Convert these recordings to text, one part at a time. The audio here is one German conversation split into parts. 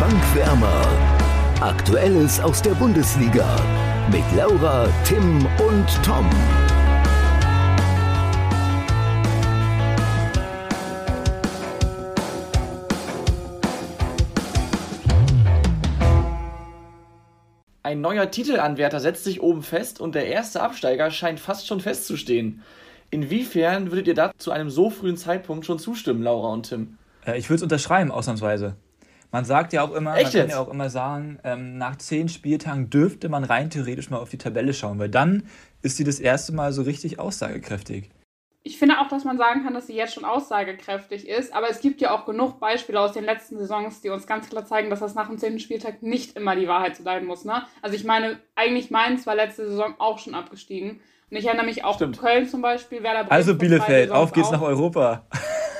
Bankwärmer. Aktuelles aus der Bundesliga mit Laura, Tim und Tom. Ein neuer Titelanwärter setzt sich oben fest und der erste Absteiger scheint fast schon festzustehen. Inwiefern würdet ihr da zu einem so frühen Zeitpunkt schon zustimmen, Laura und Tim? Äh, ich würde es unterschreiben, ausnahmsweise. Man sagt ja auch immer, Echt man kann jetzt? ja auch immer sagen, ähm, nach zehn Spieltagen dürfte man rein theoretisch mal auf die Tabelle schauen, weil dann ist sie das erste Mal so richtig aussagekräftig. Ich finde auch, dass man sagen kann, dass sie jetzt schon aussagekräftig ist, aber es gibt ja auch genug Beispiele aus den letzten Saisons, die uns ganz klar zeigen, dass das nach dem zehnten Spieltag nicht immer die Wahrheit sein muss. Ne? Also ich meine, eigentlich Mainz war letzte Saison auch schon abgestiegen. Und ich erinnere mich auch Stimmt. Köln zum Beispiel, Werder Bremen Also Bielefeld, auf geht's auch. nach Europa.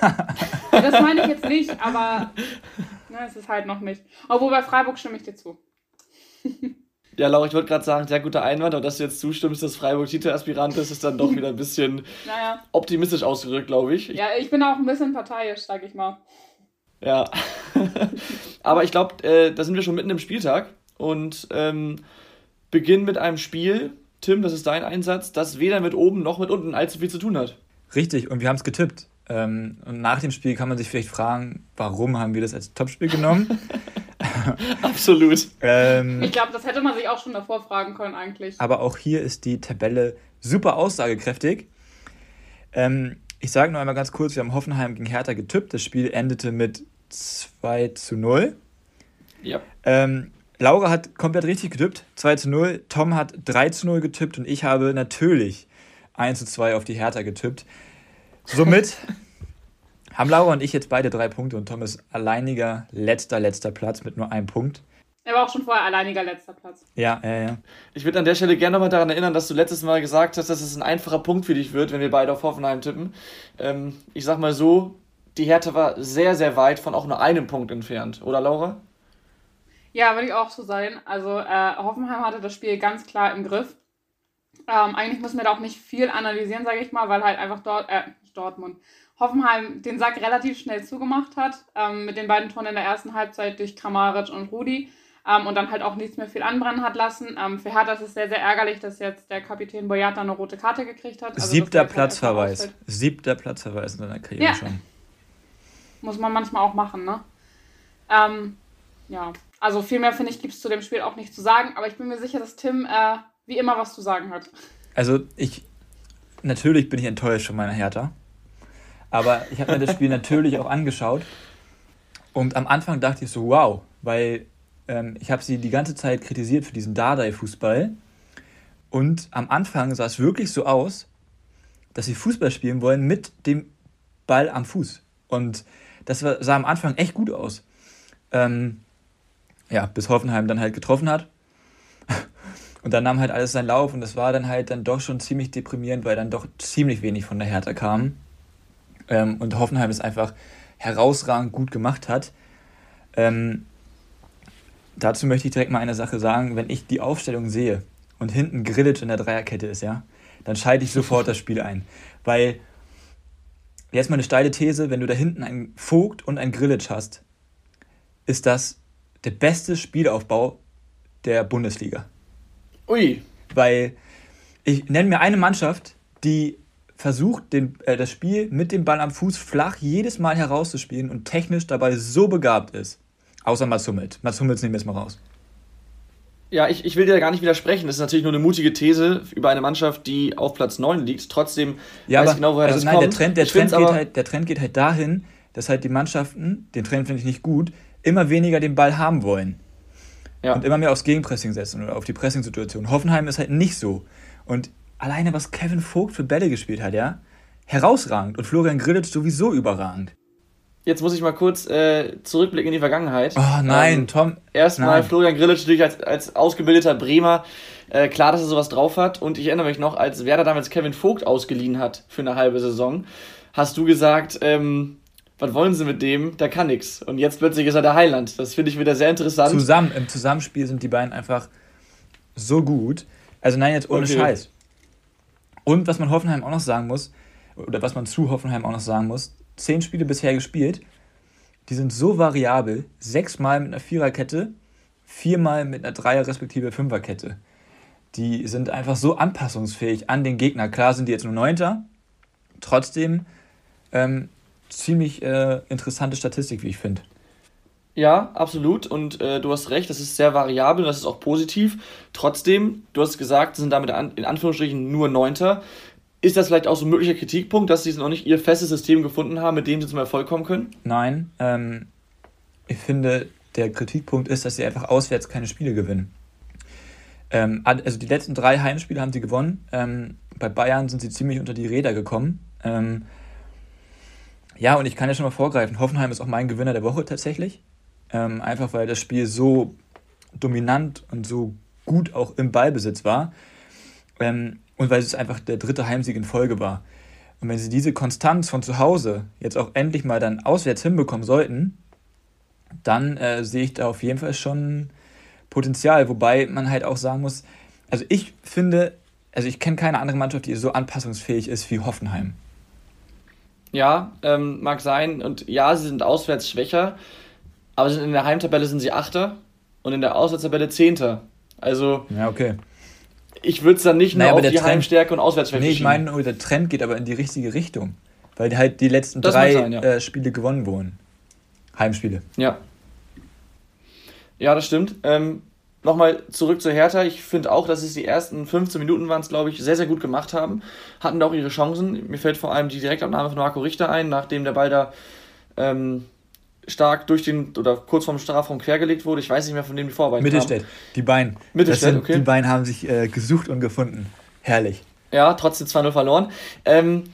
Ja, Das meine ich jetzt nicht, aber ne, es ist halt noch nicht. Obwohl bei Freiburg stimme ich dir zu. Ja, Laura, ich wollte gerade sagen, sehr guter Einwand, aber dass du jetzt zustimmst, dass Freiburg Titelaspirant ist, ist dann doch wieder ein bisschen Naja. optimistisch ausgedrückt, glaube ich. Ja, ich bin auch ein bisschen parteiisch, sag ich mal. Ja. Aber ich glaube, äh, da sind wir schon mitten im Spieltag und ähm, beginnen mit einem Spiel, Tim, das ist dein Einsatz, das weder mit oben noch mit unten allzu viel zu tun hat. Richtig, und wir haben es getippt. Ähm, und nach dem Spiel kann man sich vielleicht fragen, warum haben wir das als Topspiel genommen? Absolut. ähm, Ich glaube, das hätte man sich auch schon davor fragen können, eigentlich. aber auch hier ist die Tabelle super aussagekräftig. Ähm, ich sage nur einmal ganz kurz, wir haben Hoffenheim gegen Hertha getippt. Das Spiel endete mit 2 zu 0. Ja. Ähm, Laura hat komplett richtig getippt, 2 zu 0. Tom hat 3 zu 0 getippt und ich habe natürlich 1 zu 2 auf die Hertha getippt. Somit haben Laura und ich jetzt beide drei Punkte und Tom ist alleiniger letzter, letzter Platz mit nur einem Punkt. Er war auch schon vorher alleiniger letzter Platz. Ja, ja, ja. Ich würde an der Stelle gerne nochmal daran erinnern, dass du letztes Mal gesagt hast, dass es ein einfacher Punkt für dich wird, wenn wir beide auf Hoffenheim tippen. Ähm, ich sag mal so, die Hertha war sehr, sehr weit von auch nur einem Punkt entfernt, oder Laura? Ja, würde ich auch so sein. Also äh, Hoffenheim hatte das Spiel ganz klar im Griff. Ähm, eigentlich müssen wir da auch nicht viel analysieren, sage ich mal, weil halt einfach dort, äh, Dortmund, Hoffenheim den Sack relativ schnell zugemacht hat, ähm, mit den beiden Toren in der ersten Halbzeit durch Kramaric und Rudi ähm, und dann halt auch nichts mehr viel anbrennen hat lassen. Ähm, für Hertha ist es sehr, sehr ärgerlich, dass jetzt der Kapitän Boyata eine rote Karte gekriegt hat. Also, Siebter halt Platzverweis. Siebter Platzverweis in seiner Karriere Ja. schon. Muss man manchmal auch machen, ne? Ähm, ja, also viel mehr, finde ich, gibt es zu dem Spiel auch nicht zu sagen, aber ich bin mir sicher, dass Tim äh, wie immer was zu sagen hat. Also ich, natürlich bin ich enttäuscht von meiner Hertha, aber ich habe mir das Spiel natürlich auch angeschaut und am Anfang dachte ich so, wow, weil ähm, ich habe sie die ganze Zeit kritisiert für diesen Dardai-Fußball und am Anfang sah es wirklich so aus, dass sie Fußball spielen wollen mit dem Ball am Fuß und das sah am Anfang echt gut aus. Ähm, ja, bis Hoffenheim dann halt getroffen hat. Und dann nahm halt alles seinen Lauf und das war dann halt dann doch schon ziemlich deprimierend, weil dann doch ziemlich wenig von der Hertha kam. Ähm, und Hoffenheim es einfach herausragend gut gemacht hat. Ähm, dazu möchte ich direkt mal eine Sache sagen. Wenn ich die Aufstellung sehe und hinten Grillitsch in der Dreierkette ist, ja, dann schalte ich sofort das Spiel ein. Weil, jetzt mal eine steile These, wenn du da hinten einen Vogt und einen Grillitsch hast, ist das der beste Spielaufbau der Bundesliga. Ui, Weil ich nenne mir eine Mannschaft, die versucht, den, äh, das Spiel mit dem Ball am Fuß flach jedes Mal herauszuspielen und technisch dabei so begabt ist. Außer Mats Hummels. Mats Hummels nehmen wir jetzt mal raus. Ja, ich, ich will dir da gar nicht widersprechen. Das ist natürlich nur eine mutige These über eine Mannschaft, die auf Platz 9 liegt. Trotzdem Ja, weiß aber ich genau, woher also das nein, kommt. der Trend, der, Ich Trend geht halt, der Trend geht halt dahin, dass halt die Mannschaften, den Trend finde ich nicht gut, immer weniger den Ball haben wollen. Ja. Und immer mehr aufs Gegenpressing setzen oder auf die Pressing-Situation. Hoffenheim ist halt nicht so. Und alleine, was Kevin Vogt für Bälle gespielt hat, ja, herausragend. Und Florian Grillitsch sowieso überragend. Jetzt muss ich mal kurz äh, zurückblicken in die Vergangenheit. Oh nein, Ähm, Tom. Erstmal. Florian Grillitsch natürlich als, als ausgebildeter Bremer. Äh, klar, dass er sowas drauf hat. Und ich erinnere mich noch, als Werder damals Kevin Vogt ausgeliehen hat für eine halbe Saison, hast du gesagt, ähm, was wollen sie mit dem? Der kann nix. Und jetzt plötzlich ist er der Heiland. Das finde ich wieder sehr interessant. Zusammen, im Zusammenspiel sind die beiden einfach so gut. Also nein, jetzt ohne Okay. Scheiß. Und was man Hoffenheim auch noch sagen muss, oder was man zu Hoffenheim auch noch sagen muss, zehn Spiele bisher gespielt, die sind so variabel. Sechsmal mit einer Viererkette, viermal mit einer Dreier- respektive Fünferkette. Die sind einfach so anpassungsfähig an den Gegner. Klar sind die jetzt nur Neunter, trotzdem ähm, ziemlich äh, interessante Statistik, wie ich finde. Ja, absolut. Und äh, du hast recht, das ist sehr variabel und das ist auch positiv. Trotzdem, du hast gesagt, sind damit an, in Anführungsstrichen nur Neunter. Ist das vielleicht auch so ein möglicher Kritikpunkt, dass sie noch nicht ihr festes System gefunden haben, mit dem sie zum Erfolg kommen können? Nein, ähm, ich finde, der Kritikpunkt ist, dass sie einfach auswärts keine Spiele gewinnen. Ähm, also die letzten drei Heimspiele haben sie gewonnen. Ähm, bei Bayern sind sie ziemlich unter die Räder gekommen. Ähm, ja, und ich kann ja schon mal vorgreifen, Hoffenheim ist auch mein Gewinner der Woche tatsächlich. Ähm, einfach weil das Spiel so dominant und so gut auch im Ballbesitz war. Ähm, und weil es einfach der dritte Heimsieg in Folge war. Und wenn sie diese Konstanz von zu Hause jetzt auch endlich mal dann auswärts hinbekommen sollten, dann äh, sehe ich da auf jeden Fall schon Potenzial. Wobei man halt auch sagen muss, also ich finde, also ich kenne keine andere Mannschaft, die so anpassungsfähig ist wie Hoffenheim. Ja, ähm, mag sein. Und ja, sie sind auswärts schwächer, aber in der Heimtabelle sind sie Achter und in der Auswärtstabelle Zehnter. Also. Ja, okay. Ich würde es dann nicht naja, nur auf die Trend, Heimstärke und Auswärtsschwäche Nee, ich meine, nur, der Trend geht aber in die richtige Richtung. Weil halt die letzten das drei sein, ja. äh, Spiele gewonnen wurden. Heimspiele. Ja. Ja, das stimmt. Ähm, Nochmal zurück zu Hertha. Ich finde auch, dass es die ersten 15 Minuten waren es, glaube ich, sehr, sehr gut gemacht haben. Hatten da auch ihre Chancen. Mir fällt vor allem die Direktabnahme von Marco Richter ein, nachdem der Ball da ähm, stark durch den oder kurz vorm Strafraum quergelegt wurde. Ich weiß nicht mehr, von dem die Vorarbeit Mittelstädt, kam. die Beine. Mittelstädt, okay. Die Beine haben sich äh, gesucht und gefunden. Herrlich. Ja, trotzdem 2-0 verloren. Ähm,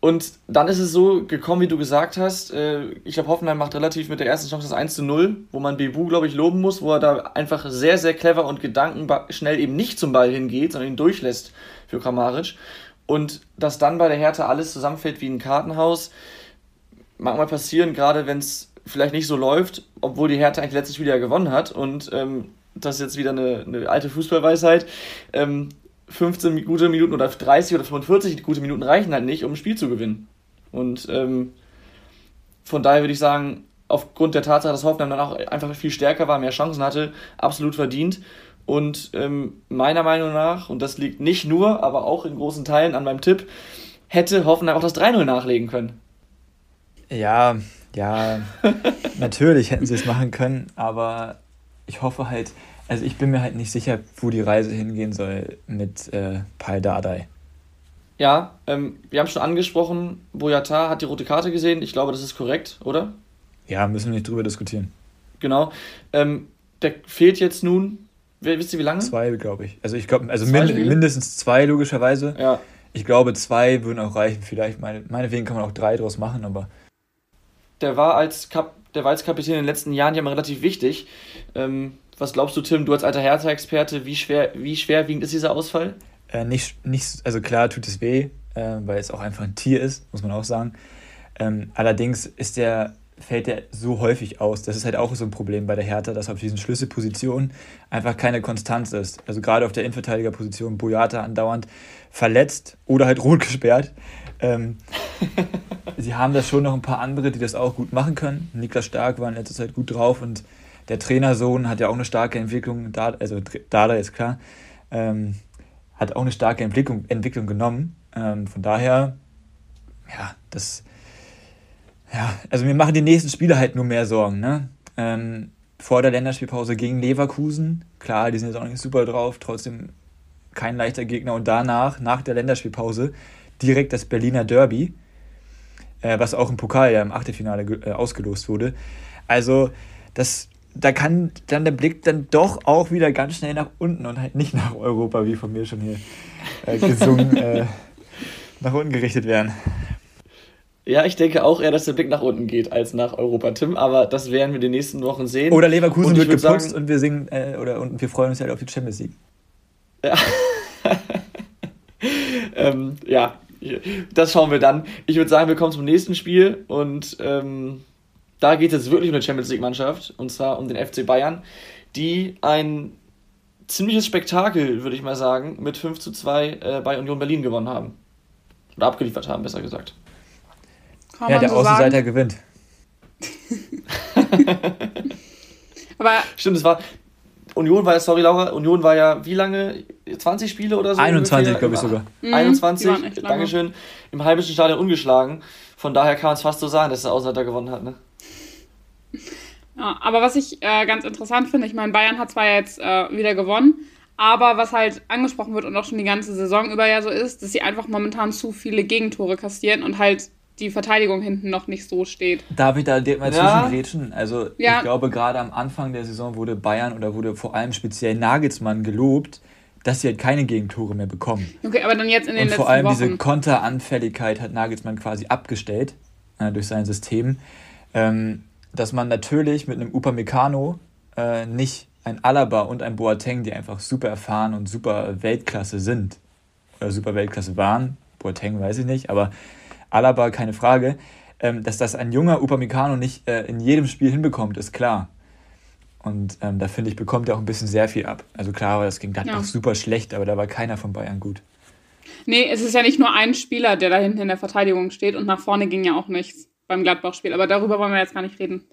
und dann ist es so gekommen, wie du gesagt hast. Äh, ich glaube, Hoffenheim macht relativ mit der ersten Chance das 1 zu 0, wo man Bebu, glaube ich, loben muss, wo er da einfach sehr, sehr clever und gedankenschnell eben nicht zum Ball hingeht, sondern ihn durchlässt für Kramaric. Und dass dann bei der Hertha alles zusammenfällt wie ein Kartenhaus, mag mal passieren, gerade wenn es vielleicht nicht so läuft, obwohl die Hertha eigentlich letztes Spiel ja gewonnen hat. Und ähm, das ist jetzt wieder eine, eine alte Fußballweisheit. Ähm, 15 gute Minuten oder 30 oder 45 gute Minuten reichen halt nicht, um ein Spiel zu gewinnen. Und ähm, von daher würde ich sagen, aufgrund der Tatsache, dass Hoffenheim dann auch einfach viel stärker war, mehr Chancen hatte, absolut verdient. Und ähm, meiner Meinung nach, und das liegt nicht nur, aber auch in großen Teilen an meinem Tipp, hätte Hoffenheim auch das 3-0 nachlegen können. Ja, ja, natürlich hätten sie es machen können, aber ich hoffe halt, also ich bin mir halt nicht sicher, wo die Reise hingehen soll mit äh, Pai Dardai. Ja, ähm, wir haben schon angesprochen, Boyata hat die rote Karte gesehen. Ich glaube, das ist korrekt, oder? Ja, müssen wir nicht drüber diskutieren. Genau. Ähm, der fehlt jetzt nun, wisst ihr wie lange? Zwei, glaube ich. Also ich glaube, also mind mindestens zwei logischerweise. Ja. Ich glaube, zwei würden auch reichen. Vielleicht, meine, meinetwegen kann man auch drei draus machen, aber. Der war als, Kap der war als Kapitän in den letzten Jahren ja mal relativ wichtig. Ähm, was glaubst du, Tim, du als alter Hertha-Experte, wie, schwer, wie schwerwiegend ist dieser Ausfall? Äh, nicht, nicht, also klar tut es weh, äh, weil es auch einfach ein Tier ist, muss man auch sagen. Ähm, allerdings ist der, fällt der so häufig aus. Das ist halt auch so ein Problem bei der Hertha, dass auf diesen Schlüsselpositionen einfach keine Konstanz ist. Also gerade auf der Innenverteidigerposition Boyata andauernd verletzt oder halt rot gesperrt. Ähm, sie haben da schon noch ein paar andere, die das auch gut machen können. Niklas Stark war in letzter Zeit gut drauf und der Trainersohn hat ja auch eine starke Entwicklung, also Dada ist klar, ähm, hat auch eine starke Entwicklung, Entwicklung genommen. Ähm, von daher, ja, das, ja, also mir machen die nächsten Spiele halt nur mehr Sorgen, ne? Ähm, vor der Länderspielpause gegen Leverkusen, klar, die sind jetzt auch nicht super drauf, trotzdem kein leichter Gegner. Und danach, nach der Länderspielpause, direkt das Berliner Derby, äh, was auch im Pokal ja im Achtelfinale äh, ausgelost wurde. Also, das da kann dann der Blick dann doch auch wieder ganz schnell nach unten und halt nicht nach Europa, wie von mir schon hier äh, gesungen, äh, nach unten gerichtet werden. Ja, ich denke auch eher, dass der Blick nach unten geht als nach Europa, Tim, aber das werden wir die nächsten Wochen sehen. Oder Leverkusen wird geputzt sagen, und wir singen, äh, oder und wir freuen uns halt auf die Champions League. Ja. ähm, ja, das schauen wir dann. Ich würde sagen, wir kommen zum nächsten Spiel und ähm, da geht es jetzt wirklich um eine Champions League-Mannschaft, und zwar um den FC Bayern, die ein ziemliches Spektakel, würde ich mal sagen, mit 5 zu 2 äh, bei Union Berlin gewonnen haben. Oder abgeliefert haben, besser gesagt. Kann ja, der so Außenseiter gewinnt. Aber Stimmt, es war. Union war ja, sorry Laura, Union war ja wie lange? 20 Spiele oder so? 21, glaube ich sogar. 21, mhm, Dankeschön. Im Heimischen Stadion ungeschlagen. Von daher kann man es fast so sagen, dass der Außenseiter gewonnen hat, ne? Ja, aber was ich äh, ganz interessant finde, ich meine, Bayern hat zwar jetzt äh, wieder gewonnen, aber was halt angesprochen wird und auch schon die ganze Saison über ja so ist, dass sie einfach momentan zu viele Gegentore kassieren und halt die Verteidigung hinten noch nicht so steht. Darf ich da mal ja. zwischengrätschen? Also ja. ich glaube, gerade am Anfang der Saison wurde Bayern oder wurde vor allem speziell Nagelsmann gelobt, dass sie halt keine Gegentore mehr bekommen. Okay, aber dann jetzt in den Und letzten vor allem Wochen. diese Konteranfälligkeit hat Nagelsmann quasi abgestellt äh, durch sein System. Ähm, dass man natürlich mit einem Upamecano äh, nicht ein Alaba und ein Boateng, die einfach super erfahren und super Weltklasse sind, oder super Weltklasse waren, Boateng weiß ich nicht, aber Alaba keine Frage, ähm, dass das ein junger Upamecano nicht äh, in jedem Spiel hinbekommt, ist klar. Und ähm, da finde ich, bekommt er auch ein bisschen sehr viel ab. Also klar, das ging dann ja. auch super schlecht, aber da war keiner von Bayern gut. Nee, es ist ja nicht nur ein Spieler, der da hinten in der Verteidigung steht und nach vorne ging ja auch nichts beim Gladbach-Spiel. Aber darüber wollen wir jetzt gar nicht reden.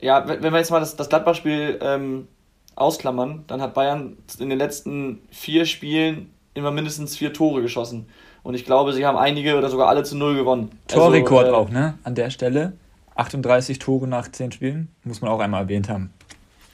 Ja, wenn wir jetzt mal das, das Gladbach-Spiel ähm, ausklammern, dann hat Bayern in den letzten vier Spielen immer mindestens vier Tore geschossen. Und ich glaube, sie haben einige oder sogar alle zu null gewonnen. Torrekord also, äh, auch, ne? An der Stelle. 38 Tore nach 10 Spielen. Muss man auch einmal erwähnt haben.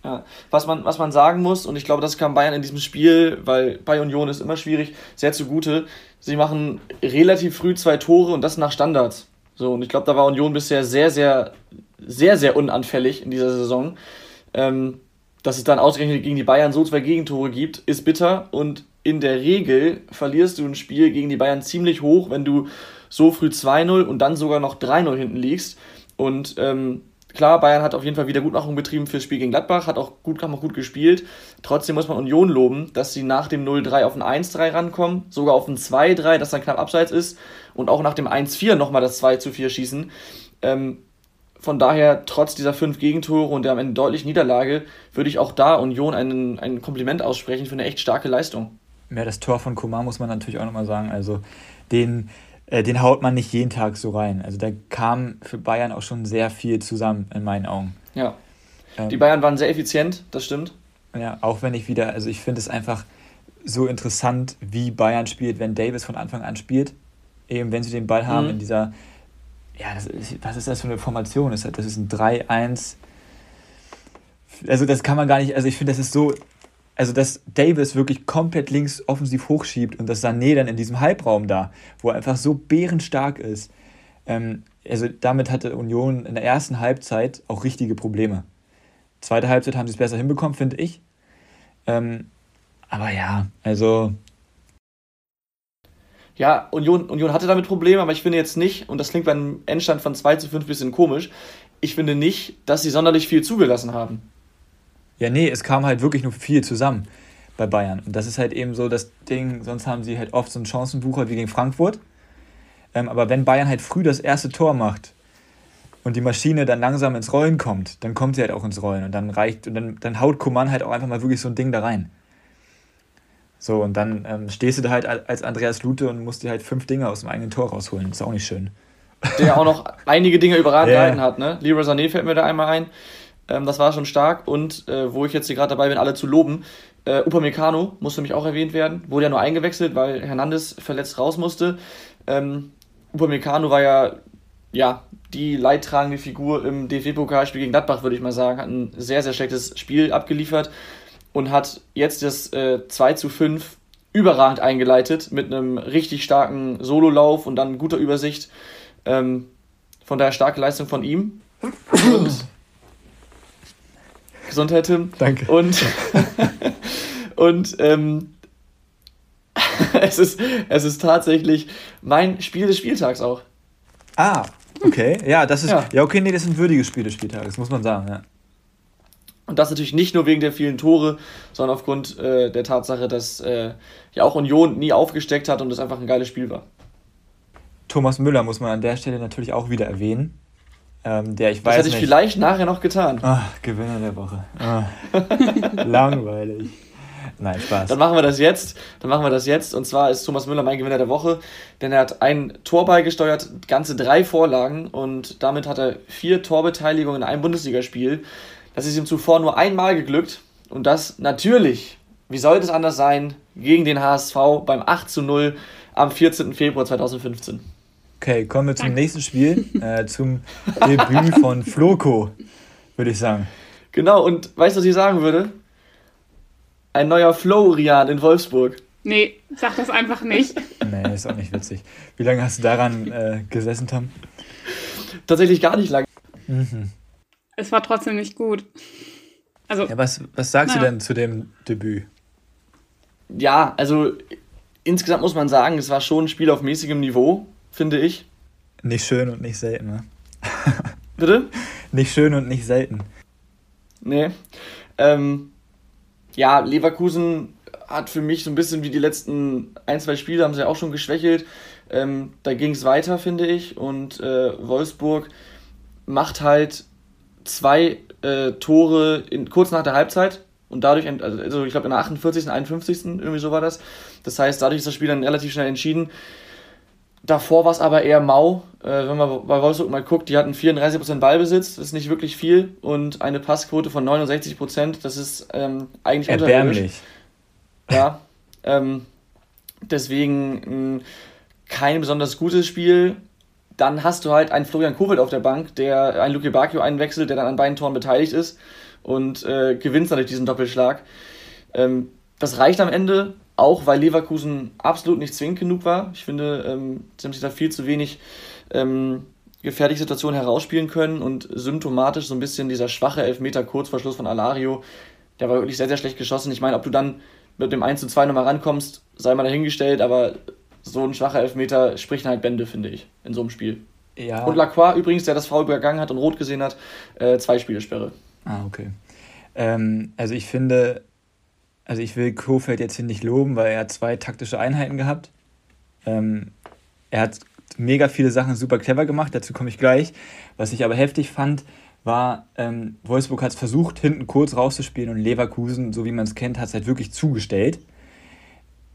Ja, was man, was man sagen muss, und ich glaube, das kam Bayern in diesem Spiel, weil bei Union ist immer schwierig, sehr zugute. Sie machen relativ früh zwei Tore und das nach Standards. So, und ich glaube, da war Union bisher sehr, sehr, sehr, sehr unanfällig in dieser Saison. Ähm, dass es dann ausgerechnet gegen die Bayern so zwei Gegentore gibt, ist bitter und in der Regel verlierst du ein Spiel gegen die Bayern ziemlich hoch, wenn du so früh 2-0 und dann sogar noch 3-0 hinten liegst. Und ähm, klar, Bayern hat auf jeden Fall Wiedergutmachung betrieben fürs Spiel gegen Gladbach, hat auch gut, haben auch gut gespielt. Trotzdem muss man Union loben, dass sie nach dem 0-3 auf ein 1-3 rankommen, sogar auf ein 2-3, das dann knapp abseits ist und auch nach dem 1-4 nochmal das 2-4 schießen. Ähm, von daher, trotz dieser fünf Gegentore und der am Ende deutlichen Niederlage, würde ich auch da Union einen, ein Kompliment aussprechen für eine echt starke Leistung. Ja, das Tor von Komar muss man natürlich auch nochmal sagen. Also den, äh, den haut man nicht jeden Tag so rein. Also da kam für Bayern auch schon sehr viel zusammen in meinen Augen. Ja. Ähm, die Bayern waren sehr effizient, das stimmt. Ja, auch wenn ich wieder, also ich finde es einfach so interessant, wie Bayern spielt, wenn Davis von Anfang an spielt. Eben wenn sie den Ball haben mhm. in dieser, ja, das ist, was ist das für eine Formation? Das ist ein 3-1. Also das kann man gar nicht, also ich finde, das ist so also dass Davis wirklich komplett links offensiv hochschiebt und dass Sané dann in diesem Halbraum da, wo er einfach so bärenstark ist. Ähm, also damit hatte Union in der ersten Halbzeit auch richtige Probleme. Zweite Halbzeit haben sie es besser hinbekommen, finde ich. Ähm, aber ja, also. Ja, Union, Union hatte damit Probleme, aber ich finde jetzt nicht, und das klingt beim Endstand von 2 zu 5 ein bisschen komisch, ich finde nicht, dass sie sonderlich viel zugelassen haben. Ja, nee, es kam halt wirklich nur viel zusammen bei Bayern. Und das ist halt eben so das Ding, sonst haben sie halt oft so einen Chancenbucher wie gegen Frankfurt. Ähm, aber wenn Bayern halt früh das erste Tor macht und die Maschine dann langsam ins Rollen kommt, dann kommt sie halt auch ins Rollen und dann reicht und dann, dann haut Kuman halt auch einfach mal wirklich so ein Ding da rein. So, und dann ähm, stehst du da halt als Andreas Lute und musst dir halt fünf Dinge aus dem eigenen Tor rausholen. ist auch nicht schön. Der auch noch einige Dinge überragend yeah. hat, ne? Leroy Sané fällt mir da einmal ein. Ähm, das war schon stark. Und äh, wo ich jetzt hier gerade dabei bin, alle zu loben, äh, Upamecano musste mich auch erwähnt werden. Wurde ja nur eingewechselt, weil Hernandez verletzt raus musste. Ähm, Upamecano war ja, ja die leidtragende Figur im DFB-Pokalspiel gegen Gladbach, würde ich mal sagen. Hat ein sehr, sehr schlechtes Spiel abgeliefert und hat jetzt das äh, 2 zu 5 überragend eingeleitet mit einem richtig starken Sololauf und dann guter Übersicht. Ähm, von daher starke Leistung von ihm. Und Gesundheit, Tim. Danke. Und, und ähm, es, ist, es ist tatsächlich mein Spiel des Spieltags auch. Ah, okay. Ja, das ist. Ja, ja okay, nee, das ist ein würdiges Spiel des Spieltages, muss man sagen, ja. Und das natürlich nicht nur wegen der vielen Tore, sondern aufgrund äh, der Tatsache, dass äh, ja auch Union nie aufgesteckt hat und es einfach ein geiles Spiel war. Thomas Müller muss man an der Stelle natürlich auch wieder erwähnen. Ähm, der ich weiß das hätte ich nicht. vielleicht nachher noch getan. Ach, Gewinner der Woche. Ah. Langweilig. Nein, Spaß. Dann machen wir das jetzt. Dann machen wir das jetzt. Und zwar ist Thomas Müller mein Gewinner der Woche, denn er hat ein Tor beigesteuert, ganze drei Vorlagen und damit hat er vier Torbeteiligungen in einem Bundesligaspiel. Das ist ihm zuvor nur einmal geglückt und das natürlich, wie sollte es anders sein, gegen den HSV beim 8 zu 0 am 14. Februar 2015. Okay, kommen wir zum nächsten Spiel, äh, zum Debüt von Floco, würde ich sagen. Genau, und weißt du, was ich sagen würde? Ein neuer Florian in Wolfsburg. Nee, sag das einfach nicht. Nee, ist auch nicht witzig. Wie lange hast du daran äh, gesessen, Tom? Tatsächlich gar nicht lang. Mhm. Es war trotzdem nicht gut. Also, Ja, was, was sagst du Naja. denn zu dem Debüt? Ja, also insgesamt muss man sagen, es war schon ein Spiel auf mäßigem Niveau, finde ich. Nicht schön und nicht selten, ne? Bitte? Nicht schön und nicht selten. Nee. Ähm, ja, Leverkusen hat für mich so ein bisschen wie die letzten ein, zwei Spiele, haben sie auch schon geschwächelt. Ähm, da ging es weiter, finde ich. Und äh, Wolfsburg macht halt zwei äh, Tore in, kurz nach der Halbzeit. Und dadurch, also also ich glaube in der 48., 51. irgendwie so war das. Das heißt, dadurch ist das Spiel dann relativ schnell entschieden. Davor war es aber eher mau. Äh, wenn man bei Wolfsburg mal guckt, die hatten 34% Ballbesitz, das ist nicht wirklich viel. Und eine Passquote von 69%, das ist ähm, eigentlich. Erbärmlich. Ja. ähm, deswegen mh, kein besonders gutes Spiel. Dann hast du halt einen Florian Kofeld auf der Bank, der einen Luke Bakio einwechselt, der dann an beiden Toren beteiligt ist und äh, gewinnt dadurch diesen Doppelschlag. Ähm, das reicht am Ende, auch weil Leverkusen absolut nicht zwingend genug war. Ich finde, ähm, sie haben sich da viel zu wenig ähm, gefährliche Situationen herausspielen können und symptomatisch so ein bisschen dieser schwache Elfmeter kurz vor Schluss von Alario, der war wirklich sehr, sehr schlecht geschossen. Ich meine, ob du dann mit dem 1 zu 2 nochmal rankommst, sei mal dahingestellt, aber so ein schwacher Elfmeter spricht halt Bände, finde ich, in so einem Spiel. Ja. Und Lacroix übrigens, der das Foul übergangen hat und rot gesehen hat, äh, zwei Spielesperre. Ah, okay. Ähm, also ich finde, also ich will Kofeld jetzt hier nicht loben, weil er hat zwei taktische Einheiten gehabt. Ähm, er hat mega viele Sachen super clever gemacht, dazu komme ich gleich. Was ich aber heftig fand, war, ähm, Wolfsburg hat es versucht, hinten kurz rauszuspielen und Leverkusen, so wie man es kennt, hat es halt wirklich zugestellt.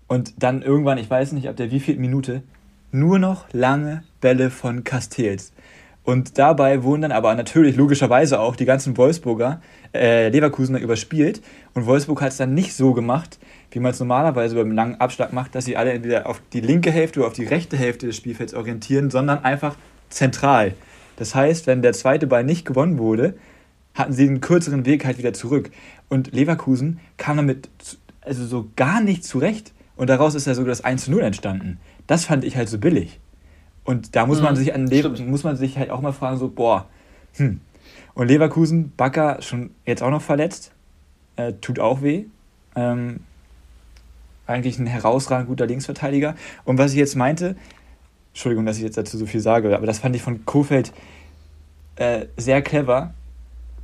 Und dann irgendwann, ich weiß nicht, ab der wievielten Minute, nur noch lange Bälle von Castells. Und dabei wurden dann aber natürlich logischerweise auch die ganzen Wolfsburger, äh, Leverkusener überspielt. Und Wolfsburg hat es dann nicht so gemacht, wie man es normalerweise beim langen Abschlag macht, dass sie alle entweder auf die linke Hälfte oder auf die rechte Hälfte des Spielfelds orientieren, sondern einfach zentral. Das heißt, wenn der zweite Ball nicht gewonnen wurde, hatten sie einen kürzeren Weg halt wieder zurück. Und Leverkusen kam damit also so gar nicht zurecht. Und daraus ist ja sogar das 1 zu 0 entstanden. Das fand ich halt so billig. Und da muss man Mhm, sich an Le muss man sich halt auch mal fragen, so, boah, hm. Und Leverkusen, Bakker schon jetzt auch noch verletzt. Äh, tut auch weh. Ähm, eigentlich ein herausragend guter Linksverteidiger. Und was ich jetzt meinte, Entschuldigung, dass ich jetzt dazu so viel sage, aber das fand ich von Kofeld äh, sehr clever.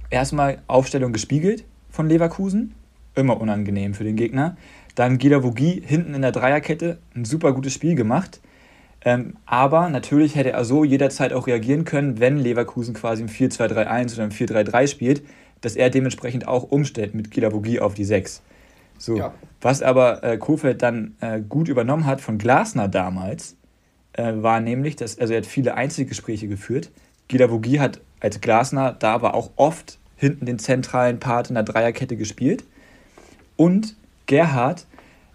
Erstmal Aufstellung gespiegelt von Leverkusen, immer unangenehm für den Gegner. Dann Gila Vogie hinten in der Dreierkette, ein super gutes Spiel gemacht. Ähm, aber natürlich hätte er so jederzeit auch reagieren können, wenn Leverkusen quasi im 4-2-3-1 oder im 4-3-3 spielt, dass er dementsprechend auch umstellt mit Gila Vogie auf die 6. So. Ja. Was aber äh, Kofeld dann äh, gut übernommen hat von Glasner damals, äh, war nämlich, dass, also er hat viele Einzelgespräche geführt. Gila Vogie hat als Glasner da aber auch oft hinten den zentralen Part in der Dreierkette gespielt. Und Gerhard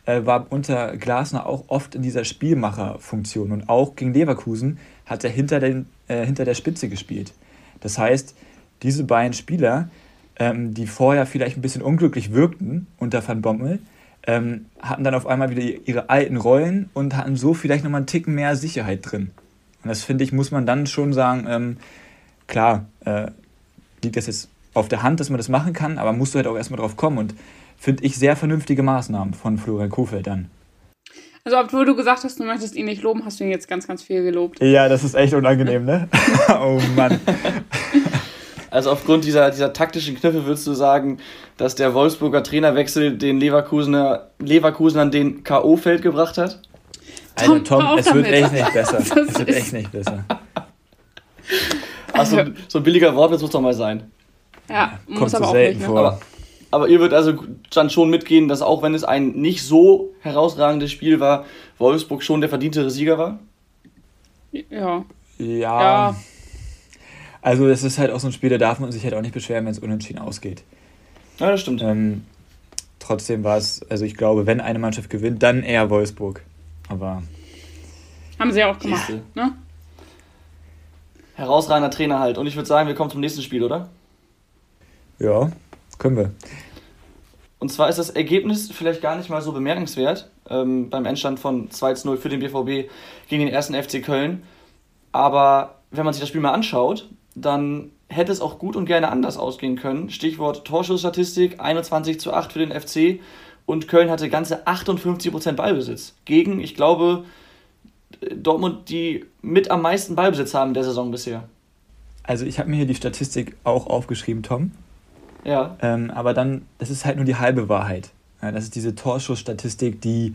äh, war unter Glasner auch oft in dieser Spielmacherfunktion. Und auch gegen Leverkusen hat er hinter, den, äh, hinter der Spitze gespielt. Das heißt, diese beiden Spieler, ähm, die vorher vielleicht ein bisschen unglücklich wirkten unter Van Bommel, ähm, hatten dann auf einmal wieder ihre alten Rollen und hatten so vielleicht nochmal einen Ticken mehr Sicherheit drin. Und das finde ich, muss man dann schon sagen, ähm, klar, äh, liegt das jetzt auf der Hand, dass man das machen kann, aber musst du halt auch erstmal drauf kommen. Und finde ich sehr vernünftige Maßnahmen von Florian Kofeld dann. Also, obwohl du gesagt hast, du möchtest ihn nicht loben, hast du ihn jetzt ganz, ganz viel gelobt. Ja, das ist echt unangenehm, ne? oh Mann. Also aufgrund dieser, dieser taktischen Kniffe würdest du sagen, dass der Wolfsburger Trainerwechsel den Leverkusener, Leverkusenern den K.O.-Feld gebracht hat? Alter, Tom, Tom, auf es wird damit. echt nicht besser. Das Es wird echt nicht besser. Ach, so, ein- so ein billiger Wortwitz muss doch mal sein. Ja, Kommt muss so aber auch selten nicht, ne? vor. Aber aber ihr würdet also dann schon mitgehen, dass auch wenn es ein nicht so herausragendes Spiel war, Wolfsburg schon der verdientere Sieger war? Ja. Ja. Ja. Also das ist halt auch so ein Spiel, da darf man sich halt auch nicht beschweren, wenn es unentschieden ausgeht. Ja, das stimmt. Ähm, trotzdem war es, also ich glaube, wenn eine Mannschaft gewinnt, dann eher Wolfsburg. Aber Haben sie ja auch gemacht. Siehste. Ne? Herausragender Trainer halt. Und ich würde sagen, wir kommen zum nächsten Spiel, oder? ja, können wir. Und zwar ist das Ergebnis vielleicht gar nicht mal so bemerkenswert ähm, beim Endstand von 2 zu 0 für den BVB gegen den ersten FC Köln. Aber wenn man sich das Spiel mal anschaut, dann hätte es auch gut und gerne anders ausgehen können. Stichwort Torschussstatistik 21 zu 8 für den FC und Köln hatte ganze 58% Ballbesitz. Gegen, ich glaube, Dortmund, die mit am meisten Ballbesitz haben der Saison bisher. Also ich habe mir hier die Statistik auch aufgeschrieben, Tom. Ja, Ähm, aber dann, das ist halt nur die halbe Wahrheit. Ja, das ist diese Torschussstatistik, die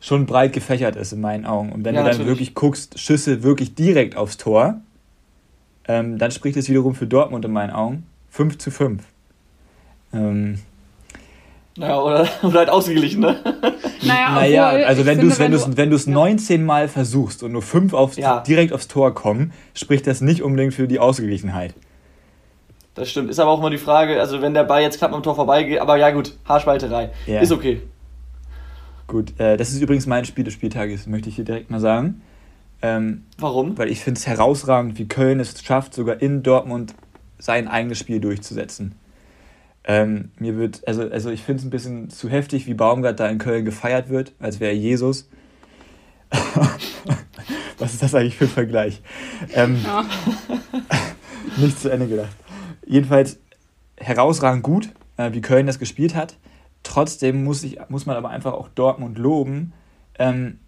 schon breit gefächert ist in meinen Augen. Und wenn Ja, du dann natürlich. wirklich guckst, Schüsse wirklich direkt aufs Tor, ähm, dann spricht es wiederum für Dortmund in meinen Augen. 5 zu 5. Ähm, ja oder, oder halt ausgeglichen, ne? Naja, naja, also wenn, finde, du's, wenn, du's, wenn du es ja. 19 Mal versuchst und nur 5 aufs, Ja. direkt aufs Tor kommen, spricht das nicht unbedingt für die Ausgeglichenheit. Das stimmt. Ist aber auch immer die Frage, also wenn der Ball jetzt knapp am Tor vorbeigeht, aber ja gut, Haarspalterei. Ja. Ist okay. Gut, äh, das ist übrigens mein Spiel des Spieltages, möchte ich hier direkt mal sagen. Ähm, Warum? weil ich finde es herausragend, wie Köln es schafft, sogar in Dortmund sein eigenes Spiel durchzusetzen. Ähm, mir wird, also, also ich finde es ein bisschen zu heftig, wie Baumgart da in Köln gefeiert wird, als wäre er Jesus. Was ist das eigentlich für ein Vergleich? Ähm, Ja. nicht zu Ende gedacht. Jedenfalls herausragend gut, äh, wie Köln das gespielt hat. Trotzdem muss, ich, muss man aber einfach auch Dortmund loben, ähm,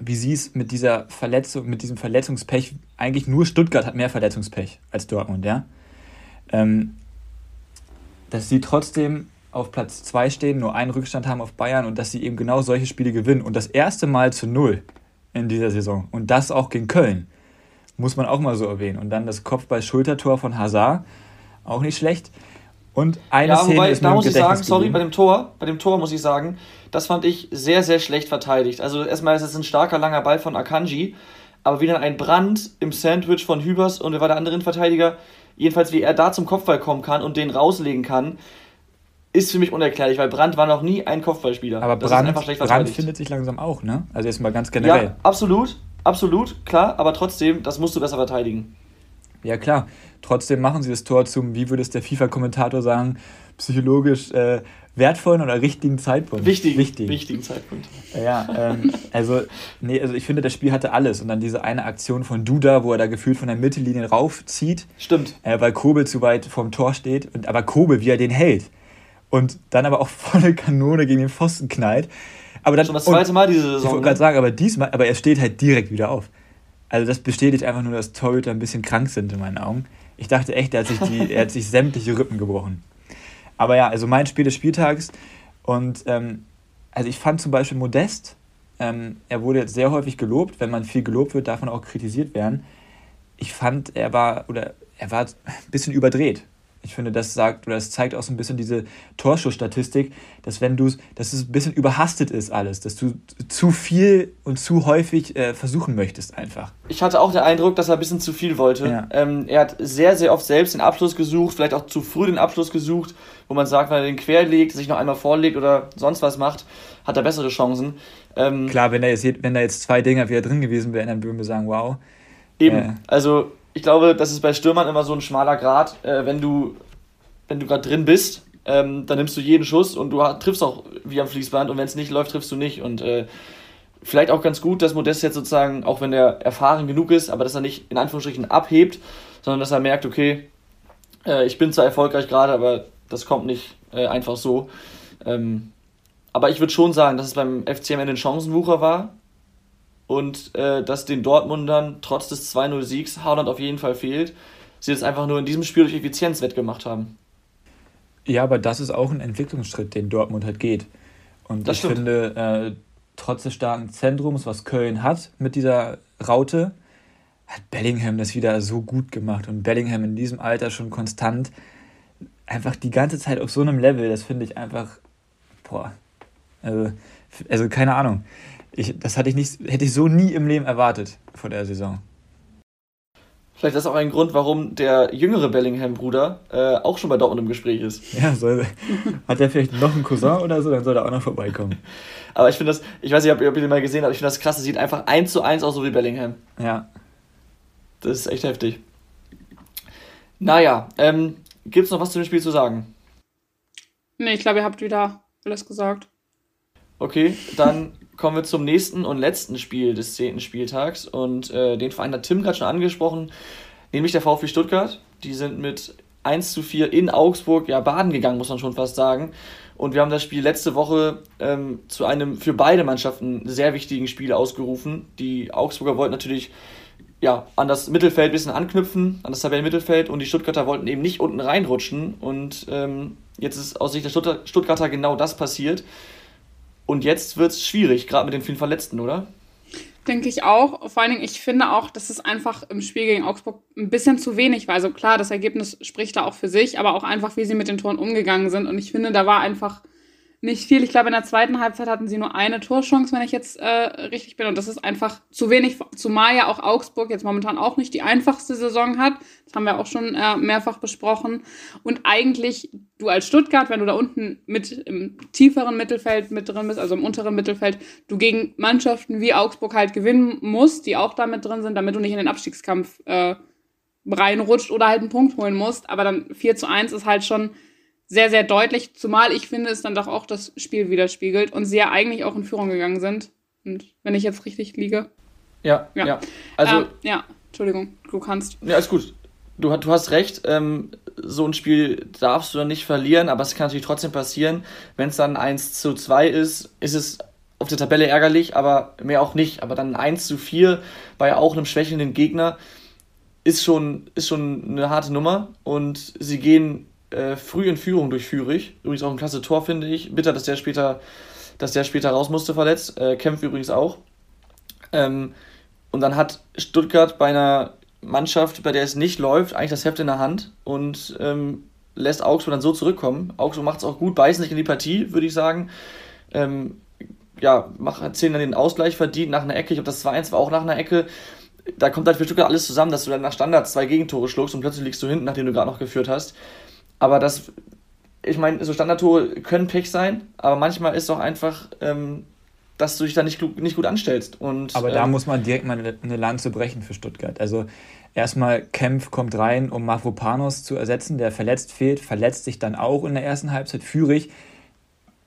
wie sie es mit dieser Verletzung, mit diesem Verletzungspech, eigentlich nur Stuttgart hat mehr Verletzungspech als Dortmund, ja. Ähm, dass sie trotzdem auf Platz 2 stehen, nur einen Rückstand haben auf Bayern und dass sie eben genau solche Spiele gewinnen. Und das erste Mal zu null in dieser Saison. Und das auch gegen Köln. Muss man auch mal so erwähnen. Und dann das Kopfball-Schultertor von Hazard. Auch nicht schlecht. Und eine Ja, Szene wobei, ist da im muss ich sagen, sorry, bei dem Tor, bei dem Tor muss ich sagen, das fand ich sehr, sehr schlecht verteidigt. Also erstmal ist es ein starker, langer Ball von Akanji, aber wie dann ein Brand im Sandwich von Hübers und wer war der andere Verteidiger, jedenfalls wie er da zum Kopfball kommen kann und den rauslegen kann, ist für mich unerklärlich, weil Brandt war noch nie ein Kopfballspieler. Aber das Brand, Brand findet sich langsam auch, ne? Also jetzt mal ganz generell. ja, absolut, absolut, klar, aber trotzdem, das musst du besser verteidigen. Ja, klar. Trotzdem machen sie das Tor zum, wie würde es der FIFA-Kommentator sagen, psychologisch äh, wertvollen oder richtigen Zeitpunkt. Wichtig, Wichtig. wichtigen Zeitpunkt. Ja, ähm, also, nee, also ich finde, das Spiel hatte alles. Und dann diese eine Aktion von Duda, wo er da gefühlt von der Mittellinie raufzieht, Stimmt. äh, weil Kobel zu weit vom Tor steht. Und, aber Kobel, wie er den hält. Und dann aber auch volle Kanone gegen den Pfosten knallt. Aber dann, Schon das zweite Mal diese Ich Saison. wollte ne? gerade sagen, aber diesmal, aber er steht halt direkt wieder auf. Also das bestätigt einfach nur, dass Torhüter ein bisschen krank sind in meinen Augen. Ich dachte echt, er hat sich, die, er hat sich sämtliche Rippen gebrochen. Aber ja, also mein Spiel des Spieltags. Und ähm, also ich fand zum Beispiel Modest, ähm, er wurde jetzt sehr häufig gelobt. Wenn man viel gelobt wird, darf man auch kritisiert werden. Ich fand, er war, oder er war ein bisschen überdreht. Ich finde, das sagt, oder das zeigt auch so ein bisschen diese Torschussstatistik, dass wenn du, dass es ein bisschen überhastet ist alles, dass du zu viel und zu häufig äh, versuchen möchtest einfach. Ich hatte auch den Eindruck, dass er ein bisschen zu viel wollte. Ja. Ähm, er hat sehr, sehr oft selbst den Abschluss gesucht, vielleicht auch zu früh den Abschluss gesucht, wo man sagt, wenn er den querlegt, sich noch einmal vorlegt oder sonst was macht, hat er bessere Chancen. Ähm, Klar, wenn da jetzt, wenn da jetzt zwei Dinger wieder drin gewesen wären, dann würden wir sagen, wow. Eben. Ja. Also ich glaube, das ist bei Stürmern immer so ein schmaler Grad. Äh, wenn du, wenn du gerade drin bist, ähm, dann nimmst du jeden Schuss und du triffst auch wie am Fließband und wenn es nicht läuft, triffst du nicht. Und äh, vielleicht auch ganz gut, dass Modest jetzt sozusagen, auch wenn er erfahren genug ist, aber dass er nicht in Anführungsstrichen abhebt, sondern dass er merkt, okay, äh, ich bin zwar erfolgreich gerade, aber das kommt nicht äh, einfach so. Ähm, aber ich würde schon sagen, dass es beim FC am Ende ein Chancenwucher war und äh, dass den Dortmundern trotz des 2-0-Siegs Haaland auf jeden Fall fehlt. Sie das einfach nur in diesem Spiel durch Effizienz wettgemacht haben. Ja, aber das ist auch ein Entwicklungsschritt, den Dortmund halt geht. Und Das ich stimmt. finde, äh, trotz des starken Zentrums, was Köln hat mit dieser Raute, hat Bellingham das wieder so gut gemacht. Und Bellingham in diesem Alter schon konstant einfach die ganze Zeit auf so einem Level, das finde ich einfach, boah, also, also keine Ahnung. Ich, das hatte ich nicht, hätte ich so nie im Leben erwartet vor der Saison. Vielleicht ist das auch ein Grund, warum der jüngere Bellingham-Bruder äh, auch schon bei Dortmund im Gespräch ist. Ja, soll, hat er vielleicht noch einen Cousin oder so, dann soll er auch noch vorbeikommen. Aber ich finde das, ich weiß nicht, ob ihr den mal gesehen habt, ich finde das krass, das sieht einfach eins zu eins aus, so wie Bellingham. Ja. Das ist echt heftig. Naja, ähm, gibt es noch was zu dem Spiel zu sagen? Nee, ich glaube, ihr habt wieder alles gesagt. Okay, dann kommen wir zum nächsten und letzten Spiel des zehnten Spieltags. Und äh, den Verein hat Tim gerade schon angesprochen, nämlich der VfB Stuttgart. Die sind mit 1 zu 4 in Augsburg ja baden gegangen, muss man schon fast sagen. Und wir haben das Spiel letzte Woche ähm, zu einem für beide Mannschaften sehr wichtigen Spiel ausgerufen. Die Augsburger wollten natürlich ja, an das Mittelfeld ein bisschen anknüpfen, an das Tabellenmittelfeld und die Stuttgarter wollten eben nicht unten reinrutschen und ähm, jetzt ist aus Sicht der Stuttgarter genau das passiert und jetzt wird es schwierig, gerade mit den vielen Verletzten, oder? Denke ich auch. Vor allen Dingen, ich finde auch, dass es einfach im Spiel gegen Augsburg ein bisschen zu wenig war. Also klar, das Ergebnis spricht da auch für sich, aber auch einfach, wie sie mit den Toren umgegangen sind. Und ich finde, da war einfach nicht viel. Ich glaube, in der zweiten Halbzeit hatten sie nur eine Torchance, wenn ich jetzt äh, richtig bin. Und das ist einfach zu wenig, zumal ja auch Augsburg jetzt momentan auch nicht die einfachste Saison hat. Das haben wir auch schon äh, mehrfach besprochen. Und eigentlich, du als Stuttgart, wenn du da unten mit im tieferen Mittelfeld mit drin bist, also im unteren Mittelfeld, du gegen Mannschaften wie Augsburg halt gewinnen musst, die auch da mit drin sind, damit du nicht in den Abstiegskampf äh, reinrutscht oder halt einen Punkt holen musst. Aber dann 4 zu 1 ist halt schon sehr, sehr deutlich, zumal ich finde, es dann doch auch das Spiel widerspiegelt und sie ja eigentlich auch in Führung gegangen sind. Und wenn ich jetzt richtig liege. Ja, ja. ja. Also, ähm, ja, Entschuldigung, du kannst. Ja, ist gut. Du, du hast recht, ähm, so ein Spiel darfst du dann nicht verlieren, aber es kann natürlich trotzdem passieren. Wenn es dann 1 zu 2 ist, ist es auf der Tabelle ärgerlich, aber mehr auch nicht. Aber dann 1 zu 4 bei auch einem schwächelnden Gegner ist schon, ist schon eine harte Nummer und sie gehen äh, früh in Führung durch Führig. Übrigens auch ein klasse Tor, finde ich. Bitter, dass der später, dass der später raus musste verletzt. Äh, kämpft übrigens auch. Ähm, und dann hat Stuttgart bei einer Mannschaft, bei der es nicht läuft, eigentlich das Heft in der Hand und ähm, lässt Augsburg dann so zurückkommen. Augsburg macht es auch gut, beißen sich in die Partie, würde ich sagen. Ähm, ja, 10 dann den Ausgleich verdient nach einer Ecke. Ich glaube, das 2-1 war auch nach einer Ecke. Da kommt halt für Stuttgart alles zusammen, dass du dann nach Standards zwei Gegentore schluckst und plötzlich liegst du hinten, nachdem du gerade noch geführt hast. Aber das, ich meine, so Standardtore können Pech sein, aber manchmal ist auch einfach, ähm, dass du dich da nicht, nicht gut anstellst. Und, aber da ähm, muss man direkt mal eine Lanze brechen für Stuttgart. Also erstmal Kempf kommt rein, um Mavropanos zu ersetzen, der verletzt fehlt, verletzt sich dann auch in der ersten Halbzeit. Führig,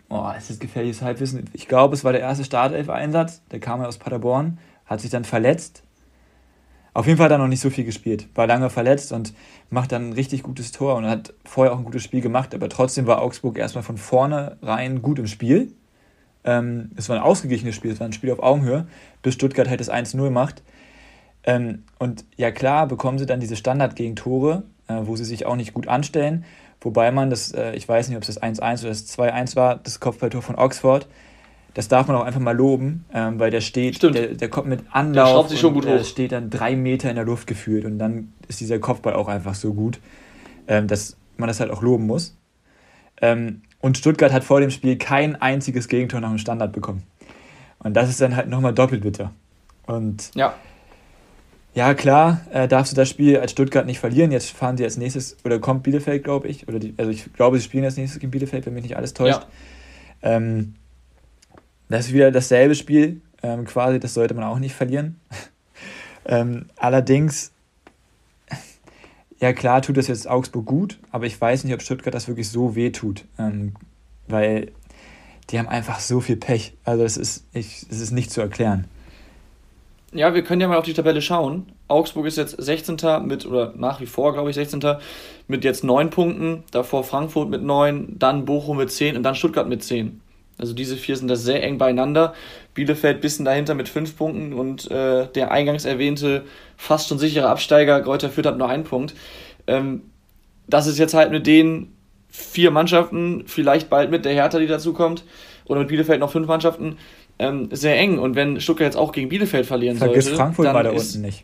oh, es ist gefährliches Halbwissen. Ich glaube, es war der erste Startelf-Einsatz, der kam aus Paderborn, hat sich dann verletzt, auf jeden Fall hat er noch nicht so viel gespielt, war lange verletzt und macht dann ein richtig gutes Tor und hat vorher auch ein gutes Spiel gemacht, aber trotzdem war Augsburg erstmal von vorne rein gut im Spiel. Ähm, es war ein ausgeglichenes Spiel, es war ein Spiel auf Augenhöhe, bis Stuttgart halt das 1-0 macht. Ähm, und ja klar bekommen sie dann diese Standard-Gegentore, äh, wo sie sich auch nicht gut anstellen, wobei man das, äh, ich weiß nicht, ob es das 1-1 oder das 2-1 war, das Kopfballtor von Oxford, das darf man auch einfach mal loben, ähm, weil der steht, der, der kommt mit Anlauf der sich schon gut hoch. steht dann drei Meter in der Luft gefühlt und dann ist dieser Kopfball auch einfach so gut, ähm, dass man das halt auch loben muss. Ähm, und Stuttgart hat vor dem Spiel kein einziges Gegentor nach dem Standard bekommen. Und das ist dann halt nochmal doppelt bitter. Und ja, ja klar, äh, darfst du das Spiel als Stuttgart nicht verlieren. Jetzt fahren sie als nächstes, oder kommt Bielefeld, glaube ich. Oder die, also ich glaube, sie spielen als nächstes gegen Bielefeld, wenn mich nicht alles täuscht. Ja. Ähm, das ist wieder dasselbe Spiel, ähm, quasi, das sollte man auch nicht verlieren. ähm, allerdings, ja klar tut das jetzt Augsburg gut, aber ich weiß nicht, ob Stuttgart das wirklich so weh tut, ähm, weil die haben einfach so viel Pech. Also das ist, ist nicht zu erklären. Ja, wir können ja mal auf die Tabelle schauen. Augsburg ist jetzt 16. mit, oder nach wie vor, glaube ich, 16. mit jetzt 9 Punkten. Davor Frankfurt mit 9, dann Bochum mit 10 und dann Stuttgart mit 10. Also diese vier sind da sehr eng beieinander. Bielefeld bisschen dahinter mit fünf Punkten und äh, der eingangs erwähnte fast schon sichere Absteiger Greuther Fürth hat nur einen Punkt. Ähm, das ist jetzt halt mit den vier Mannschaften, vielleicht bald mit der Hertha, die dazukommt, oder mit Bielefeld noch fünf Mannschaften, ähm, sehr eng. Und wenn Stuttgart jetzt auch gegen Bielefeld verlieren Vergiss sollte, Frankfurt dann war da unten nicht.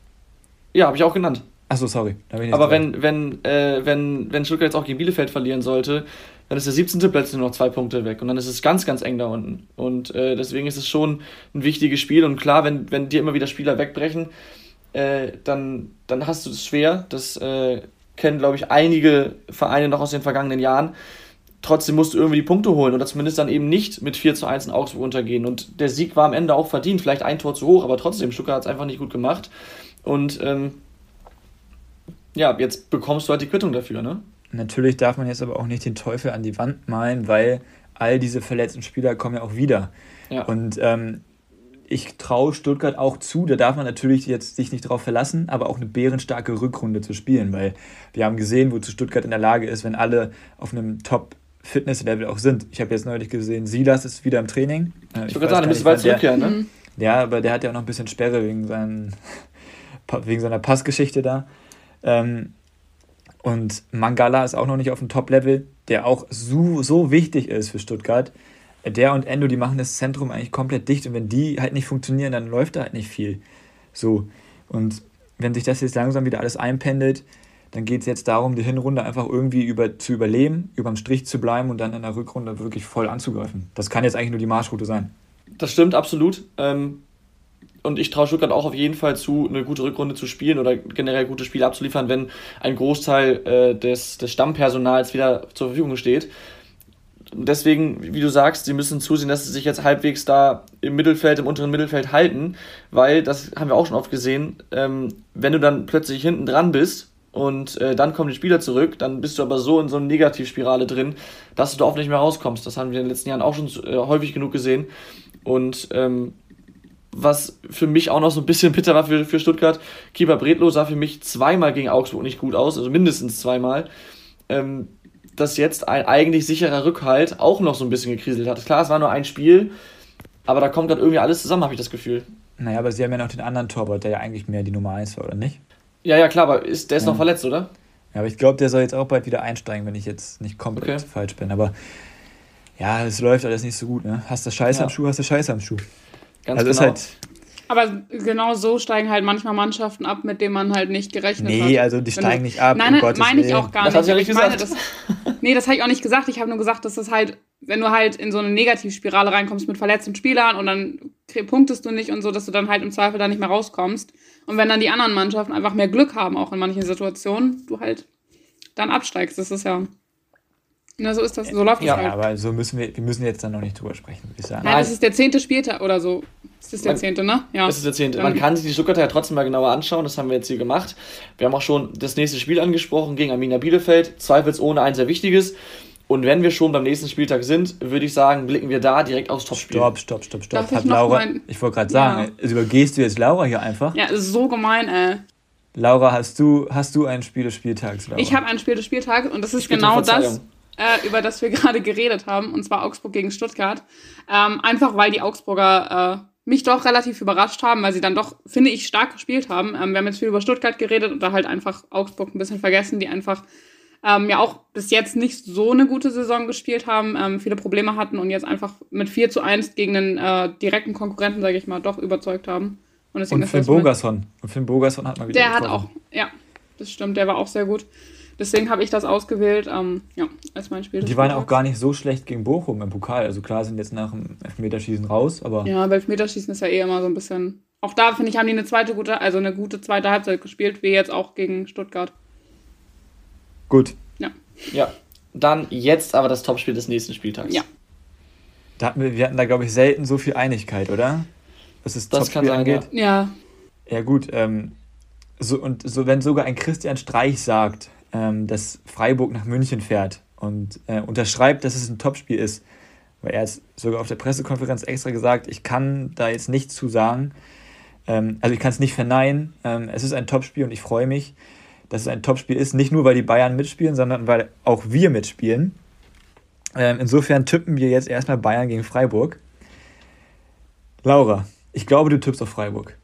Ja, habe ich auch genannt. Achso, sorry. Aber wenn, wenn, äh, wenn, wenn Stuttgart jetzt auch gegen Bielefeld verlieren sollte, dann ist der 17. plötzlich nur noch zwei Punkte weg und dann ist es ganz, ganz eng da unten. Und äh, deswegen ist es schon ein wichtiges Spiel. Und klar, wenn, wenn dir immer wieder Spieler wegbrechen, äh, dann, dann hast du es schwer. Das äh, kennen, glaube ich, einige Vereine noch aus den vergangenen Jahren. Trotzdem musst du irgendwie die Punkte holen oder zumindest dann eben nicht mit 4 zu 1 in Augsburg untergehen. Und der Sieg war am Ende auch verdient, vielleicht ein Tor zu hoch, aber trotzdem, Stuttgart hat es einfach nicht gut gemacht. Und ähm, ja, jetzt bekommst du halt die Quittung dafür, ne? Natürlich darf man jetzt aber auch nicht den Teufel an die Wand malen, weil all diese verletzten Spieler kommen ja auch wieder. Ja. Und ähm, ich traue Stuttgart auch zu, da darf man natürlich jetzt sich nicht drauf verlassen, aber auch eine bärenstarke Rückrunde zu spielen, weil wir haben gesehen, wozu Stuttgart in der Lage ist, wenn alle auf einem Top-Fitness-Level auch sind. Ich habe jetzt neulich gesehen, Silas ist wieder im Training. Ich wollte gerade sagen, ein bisschen weit zurückkehren, ne? Mhm. Ja, aber der hat ja auch noch ein bisschen Sperre wegen, seinen, wegen seiner Passgeschichte da. Ähm, und Mangala ist auch noch nicht auf dem Top-Level, der auch so, so wichtig ist für Stuttgart. Der und Endo, die machen das Zentrum eigentlich komplett dicht und wenn die halt nicht funktionieren, dann läuft da halt nicht viel. So. Und wenn sich das jetzt langsam wieder alles einpendelt, dann geht es jetzt darum, die Hinrunde einfach irgendwie über, zu überleben, über dem Strich zu bleiben und dann in der Rückrunde wirklich voll anzugreifen. Das kann jetzt eigentlich nur die Marschroute sein. Das stimmt absolut. Ähm, und ich traue Stuttgart auch auf jeden Fall zu, eine gute Rückrunde zu spielen oder generell gute Spiele abzuliefern, wenn ein Großteil äh, des, des Stammpersonals wieder zur Verfügung steht. Deswegen, wie du sagst, sie müssen zusehen, dass sie sich jetzt halbwegs da im Mittelfeld, im unteren Mittelfeld halten, weil, das haben wir auch schon oft gesehen, ähm, wenn du dann plötzlich hinten dran bist und äh, dann kommen die Spieler zurück, dann bist du aber so in so einer Negativspirale drin, dass du da oft nicht mehr rauskommst. Das haben wir in den letzten Jahren auch schon äh, häufig genug gesehen. Und ähm, was für mich auch noch so ein bisschen bitter war für, für Stuttgart. Keeper Bredlo sah für mich zweimal gegen Augsburg nicht gut aus, also mindestens zweimal. Ähm, dass jetzt ein eigentlich sicherer Rückhalt auch noch so ein bisschen gekriselt hat. Klar, es war nur ein Spiel, aber da kommt gerade irgendwie alles zusammen, habe ich das Gefühl. Naja, aber sie haben ja noch den anderen Torwart, der ja eigentlich mehr die Nummer 1 war, oder nicht? Ja, ja, klar, aber ist, der ist ja. noch verletzt, oder? Ja, aber ich glaube, der soll jetzt auch bald wieder einsteigen, wenn ich jetzt nicht komplett okay. falsch bin. Aber ja, es läuft alles nicht so gut, ne? Hast du Scheiße ja. am Schuh, hast du Scheiße am Schuh. Ganz also genau. ist halt. Aber genau so steigen halt manchmal Mannschaften ab, mit denen man halt nicht gerechnet nee, hat. Nee, also die steigen nicht ab. Nein, nein, meine ich auch gar das nicht. Hast du ja nicht gesagt. das, nee, das habe ich auch nicht gesagt. Ich habe nur gesagt, dass das halt, wenn du halt in so eine Negativspirale reinkommst mit verletzten Spielern und dann punktest du nicht und so, dass du dann halt im Zweifel da nicht mehr rauskommst. Und wenn dann die anderen Mannschaften einfach mehr Glück haben, auch in manchen Situationen, du halt dann absteigst. Das ist ja. Na, so ist das, so läuft ja, das halt. aber so müssen wir, wir müssen jetzt dann noch nicht drüber sprechen, würde ich sagen. Nein, das ist der zehnte Spieltag oder so. Das ist der Man, zehnte, ne? Ja. Das ist der zehnte. Man kann sich die Stuttgarter ja trotzdem mal genauer anschauen, das haben wir jetzt hier gemacht. Wir haben auch schon das nächste Spiel angesprochen gegen Arminia Bielefeld, zweifelsohne ein sehr wichtiges. Und wenn wir schon beim nächsten Spieltag sind, würde ich sagen, blicken wir da direkt aufs Topspiel. Stopp, stopp, stopp, stopp. Darf Hat ich Laura, mein... ich wollte gerade sagen, ja. übergehst du jetzt Laura hier einfach? Ja, ist so gemein, ey. Laura, hast du, hast du ein Spiel des Spieltags, Laura? Ich habe ein Spiel des Spieltags und das ist genau das, äh, über das wir gerade geredet haben, und zwar Augsburg gegen Stuttgart. Ähm, einfach weil die Augsburger äh, mich doch relativ überrascht haben, weil sie dann doch, finde ich, stark gespielt haben. Ähm, wir haben jetzt viel über Stuttgart geredet und da halt einfach Augsburg ein bisschen vergessen, die einfach ähm, ja auch bis jetzt nicht so eine gute Saison gespielt haben, ähm, viele Probleme hatten und jetzt einfach mit 4 zu 1 gegen einen äh, direkten Konkurrenten, sage ich mal, doch überzeugt haben. Und, deswegen und Finn Bogerson. Und Finn Bogerson hat mal wieder Der getroffen. hat auch, ja, das stimmt, der war auch sehr gut. Deswegen habe ich das ausgewählt, ähm, ja, als mein Spiel. Die waren auch gar nicht so schlecht gegen Bochum im Pokal. Also klar sind jetzt nach dem Elfmeterschießen raus, aber. Ja, aber Elfmeterschießen ist ja eh immer so ein bisschen. Auch da, finde ich, haben die eine zweite gute, also eine gute zweite Halbzeit gespielt, wie jetzt auch gegen Stuttgart. Gut. Ja. Ja. Dann jetzt aber das Topspiel des nächsten Spieltags. Ja. Da hatten wir, wir hatten da, glaube ich, selten so viel Einigkeit, oder? Was das, das Topspiel angeht. Ja. Ja, gut. Ähm, so, und so, wenn sogar ein Christian Streich sagt, ähm, dass Freiburg nach München fährt und äh, unterschreibt, dass es ein Topspiel ist. Weil er hat sogar auf der Pressekonferenz extra gesagt, ich kann da jetzt nichts zu sagen. Ähm, also ich kann es nicht verneinen. Ähm, es ist ein Topspiel und ich freue mich, dass es ein Topspiel ist. Nicht nur, weil die Bayern mitspielen, sondern weil auch wir mitspielen. Ähm, insofern tippen wir jetzt erstmal Bayern gegen Freiburg. Laura, ich glaube, du tippst auf Freiburg.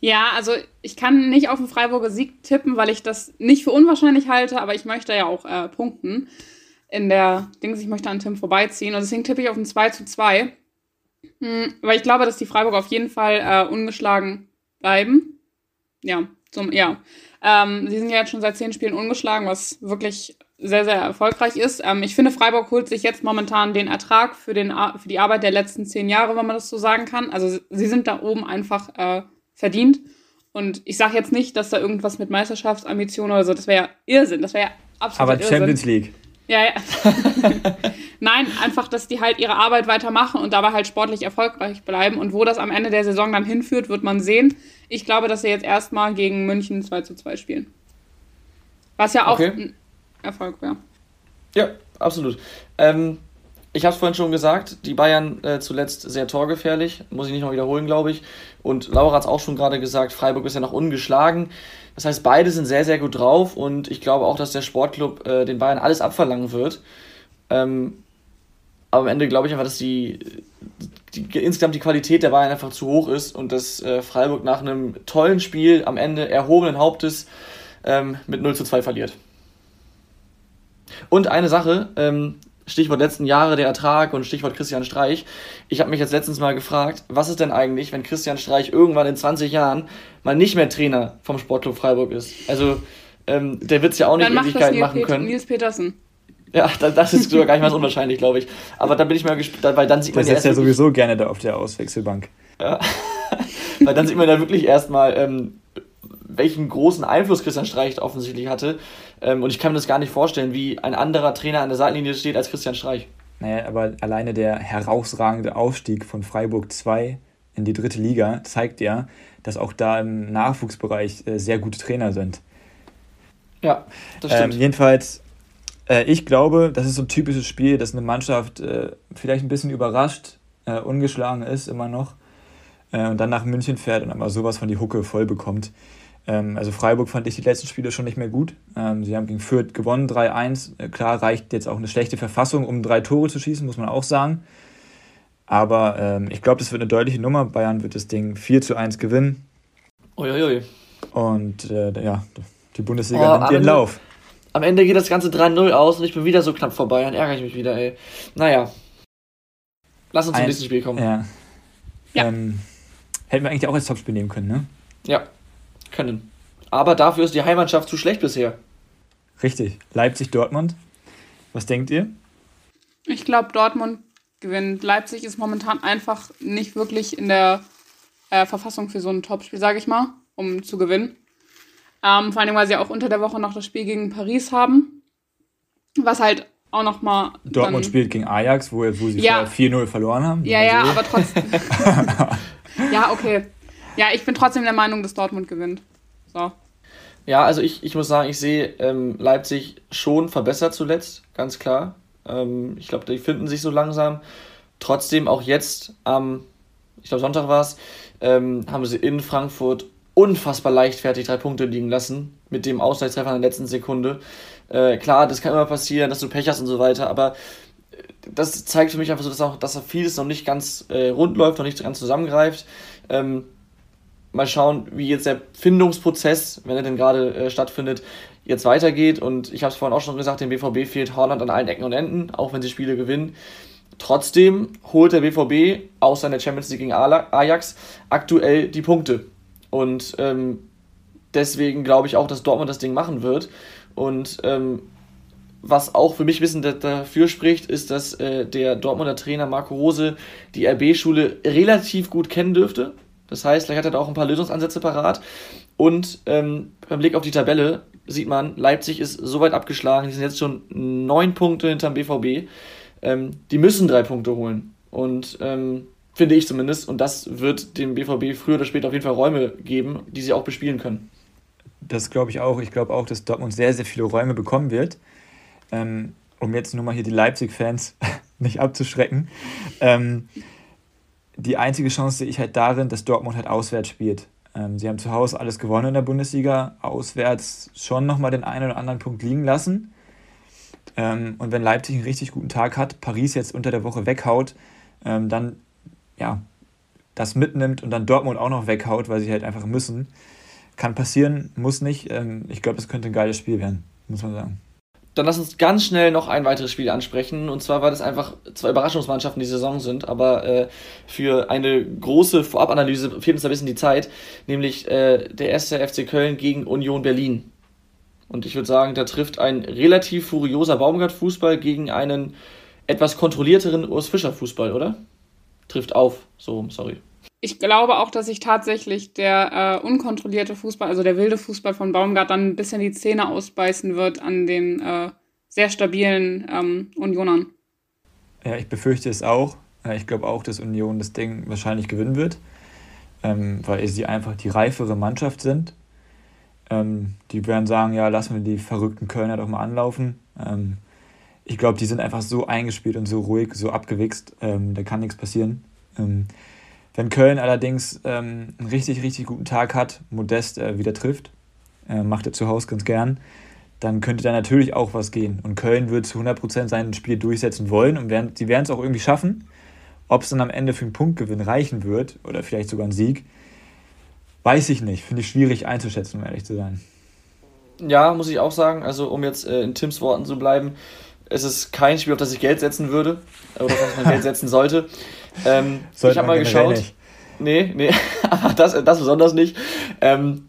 Ja, also ich kann nicht auf den Freiburger Sieg tippen, weil ich das nicht für unwahrscheinlich halte, aber ich möchte ja auch äh, punkten in der Dings, ich möchte an Tim vorbeiziehen und deswegen tippe ich auf ein 2 zu 2. Hm, weil ich glaube, dass die Freiburger auf jeden Fall äh, ungeschlagen bleiben. Ja, Zum, ja. Ähm, sie sind ja jetzt schon seit zehn Spielen ungeschlagen, was wirklich sehr, sehr erfolgreich ist. Ähm, ich finde, Freiburg holt sich jetzt momentan den Ertrag für, den, für die Arbeit der letzten zehn Jahre, wenn man das so sagen kann. Also sie sind da oben einfach äh, verdient. Und ich sage jetzt nicht, dass da irgendwas mit Meisterschaftsambitionen oder so, das wäre ja Irrsinn, das wäre ja absolut Aber Champions League. Ja, ja. Nein, einfach, dass die halt ihre Arbeit weitermachen und dabei halt sportlich erfolgreich bleiben. Und wo das am Ende der Saison dann hinführt, wird man sehen. Ich glaube, dass sie jetzt erstmal gegen München 2 zu 2 spielen. Was ja auch okay. ein Erfolg wäre. Ja, absolut. Ähm, ich habe es vorhin schon gesagt, die Bayern äh, zuletzt sehr torgefährlich, muss ich nicht mal wiederholen, glaube ich. Und Laura hat es auch schon gerade gesagt, Freiburg ist ja noch ungeschlagen. Das heißt, beide sind sehr, sehr gut drauf und ich glaube auch, dass der Sportclub äh, den Bayern alles abverlangen wird. Ähm, aber am Ende glaube ich einfach, dass die, die, insgesamt die Qualität der Bayern einfach zu hoch ist und dass äh, Freiburg nach einem tollen Spiel am Ende erhobenen Hauptes ähm, mit 0 zu 2 verliert. Und eine Sache, ähm, Stichwort letzten Jahre der Ertrag und Stichwort Christian Streich. Ich habe mich jetzt letztens mal gefragt, was ist denn eigentlich, wenn Christian Streich irgendwann in 20 Jahren mal nicht mehr Trainer vom Sportclub Freiburg ist? Also, ähm, der wird es ja auch nicht Ewigkeiten machen Pet können. Nils Petersen. Ja, das ist sogar gar nicht mal so unwahrscheinlich, glaube ich. Aber da bin ich mal gespannt, weil dann sieht man das ja. Das ist ja sowieso gerne da auf der Auswechselbank. Ja. weil dann sieht man da wirklich erstmal, ähm, welchen großen Einfluss Christian Streich offensichtlich hatte. Ähm, und ich kann mir das gar nicht vorstellen, wie ein anderer Trainer an der Seitenlinie steht als Christian Streich. Naja, aber alleine der herausragende Aufstieg von Freiburg 2 in die dritte Liga zeigt ja, dass auch da im Nachwuchsbereich äh, sehr gute Trainer sind. Ja, das stimmt. Ähm, jedenfalls, äh, ich glaube, das ist so ein typisches Spiel, dass eine Mannschaft äh, vielleicht ein bisschen überrascht, äh, ungeschlagen ist immer noch äh, und dann nach München fährt und aber sowas von die Hucke voll bekommt. Ähm, also Freiburg fand ich die letzten Spiele schon nicht mehr gut. Ähm, sie haben gegen Fürth gewonnen, 3-1. Äh, klar reicht jetzt auch eine schlechte Verfassung, um drei Tore zu schießen, muss man auch sagen. Aber ähm, ich glaube, das wird eine deutliche Nummer. Bayern wird das Ding 4 zu 1 gewinnen. Uiuiui. Und äh, ja, die Bundesliga oh, nimmt ihren Lauf. Am Ende geht das Ganze 3-0 aus und ich bin wieder so knapp vorbei. Dann ärgere ich mich wieder, ey. Naja. Lass uns Ein, zum nächsten Spiel kommen. Ja. ja. Ähm, hätten wir eigentlich auch als Topspiel nehmen können, ne? Ja können. Aber dafür ist die Heimmannschaft zu schlecht bisher. Richtig. Leipzig-Dortmund. Was denkt ihr? Ich glaube, Dortmund gewinnt. Leipzig ist momentan einfach nicht wirklich in der äh, Verfassung für so ein Topspiel, sage ich mal, um zu gewinnen. Ähm, vor allem, weil sie auch unter der Woche noch das Spiel gegen Paris haben. Was halt auch nochmal. Dortmund dann, spielt gegen Ajax, wo, wo sie ja, 4-0 verloren haben. Ja, ja, so. aber trotzdem. ja, okay. Ja, ich bin trotzdem der Meinung, dass Dortmund gewinnt. So. Ja, also ich, ich muss sagen, ich sehe ähm, Leipzig schon verbessert zuletzt, ganz klar. Ähm, ich glaube, die finden sich so langsam. Trotzdem auch jetzt am, ich glaube Sonntag war es, ähm, haben sie in Frankfurt unfassbar leichtfertig drei Punkte liegen lassen mit dem Ausgleichstreffer in der letzten Sekunde. Äh, klar, das kann immer passieren, dass du Pech hast und so weiter, aber äh, das zeigt für mich einfach so, dass auch, dass vieles noch nicht ganz äh, rund läuft, noch nicht ganz zusammengreift. Ähm, mal schauen, wie jetzt der Findungsprozess, wenn er denn gerade äh, stattfindet, jetzt weitergeht. Und ich habe es vorhin auch schon gesagt, dem BVB fehlt Holland an allen Ecken und Enden, auch wenn sie Spiele gewinnen. Trotzdem holt der BVB außer in der Champions League gegen Ajax aktuell die Punkte. Und ähm, deswegen glaube ich auch, dass Dortmund das Ding machen wird. Und ähm, was auch für mich bisschen dafür spricht, ist, dass äh, der Dortmunder Trainer Marco Rose die RB-Schule relativ gut kennen dürfte. Das heißt, vielleicht hat er da auch ein paar Lösungsansätze parat. Und ähm, beim Blick auf die Tabelle sieht man, Leipzig ist so weit abgeschlagen, die sind jetzt schon neun Punkte hinterm BVB. Ähm, die müssen drei Punkte holen. Und ähm, finde ich zumindest. Und das wird dem BVB früher oder später auf jeden Fall Räume geben, die sie auch bespielen können. Das glaube ich auch. Ich glaube auch, dass Dortmund sehr, sehr viele Räume bekommen wird. Ähm, um jetzt nur mal hier die Leipzig-Fans nicht abzuschrecken. Die einzige Chance sehe ich halt darin, dass Dortmund halt auswärts spielt. Ähm, sie haben zu Hause alles gewonnen in der Bundesliga, auswärts schon nochmal den einen oder anderen Punkt liegen lassen. Ähm, und wenn Leipzig einen richtig guten Tag hat, Paris jetzt unter der Woche weghaut, ähm, dann ja, das mitnimmt und dann Dortmund auch noch weghaut, weil sie halt einfach müssen. Kann passieren, muss nicht. Ähm, ich glaube, es könnte ein geiles Spiel werden, muss man sagen. Dann lass uns ganz schnell noch ein weiteres Spiel ansprechen. Und zwar, weil das einfach zwei Überraschungsmannschaften die Saison sind, aber äh, für eine große Vorabanalyse fehlt uns ein bisschen die Zeit, nämlich äh, der erste FC Köln gegen Union Berlin. Und ich würde sagen, da trifft ein relativ furioser Baumgart-Fußball gegen einen etwas kontrollierteren Urs Fischer-Fußball, oder? Trifft auf, so, sorry. Ich glaube auch, dass sich tatsächlich der äh, unkontrollierte Fußball, also der wilde Fußball von Baumgart, dann ein bisschen die Zähne ausbeißen wird an den äh, sehr stabilen ähm, Unionern. Ja, ich befürchte es auch. Ich glaube auch, dass Union das Ding wahrscheinlich gewinnen wird, ähm, weil sie einfach die reifere Mannschaft sind. Ähm, die werden sagen, ja, lassen wir die verrückten Kölner doch mal anlaufen. Ähm, ich glaube, die sind einfach so eingespielt und so ruhig, so abgewichst, ähm, da kann nichts passieren. Wenn Köln allerdings ähm, einen richtig, richtig guten Tag hat, Modest äh, wieder trifft, äh, macht er zu Hause ganz gern, dann könnte da natürlich auch was gehen. Und Köln wird zu 100% sein Spiel durchsetzen wollen und werden, sie werden es auch irgendwie schaffen. Ob es dann am Ende für einen Punktgewinn reichen wird oder vielleicht sogar einen Sieg, weiß ich nicht. Finde ich schwierig einzuschätzen, um ehrlich zu sein. Ja, muss ich auch sagen. Also, um jetzt äh, in Tims Worten zu bleiben, es ist kein Spiel, auf das ich Geld setzen würde oder auf das man Geld setzen sollte. Ähm, ich habe mal geschaut. Nicht. Nee, nee, das, das besonders nicht. Ähm,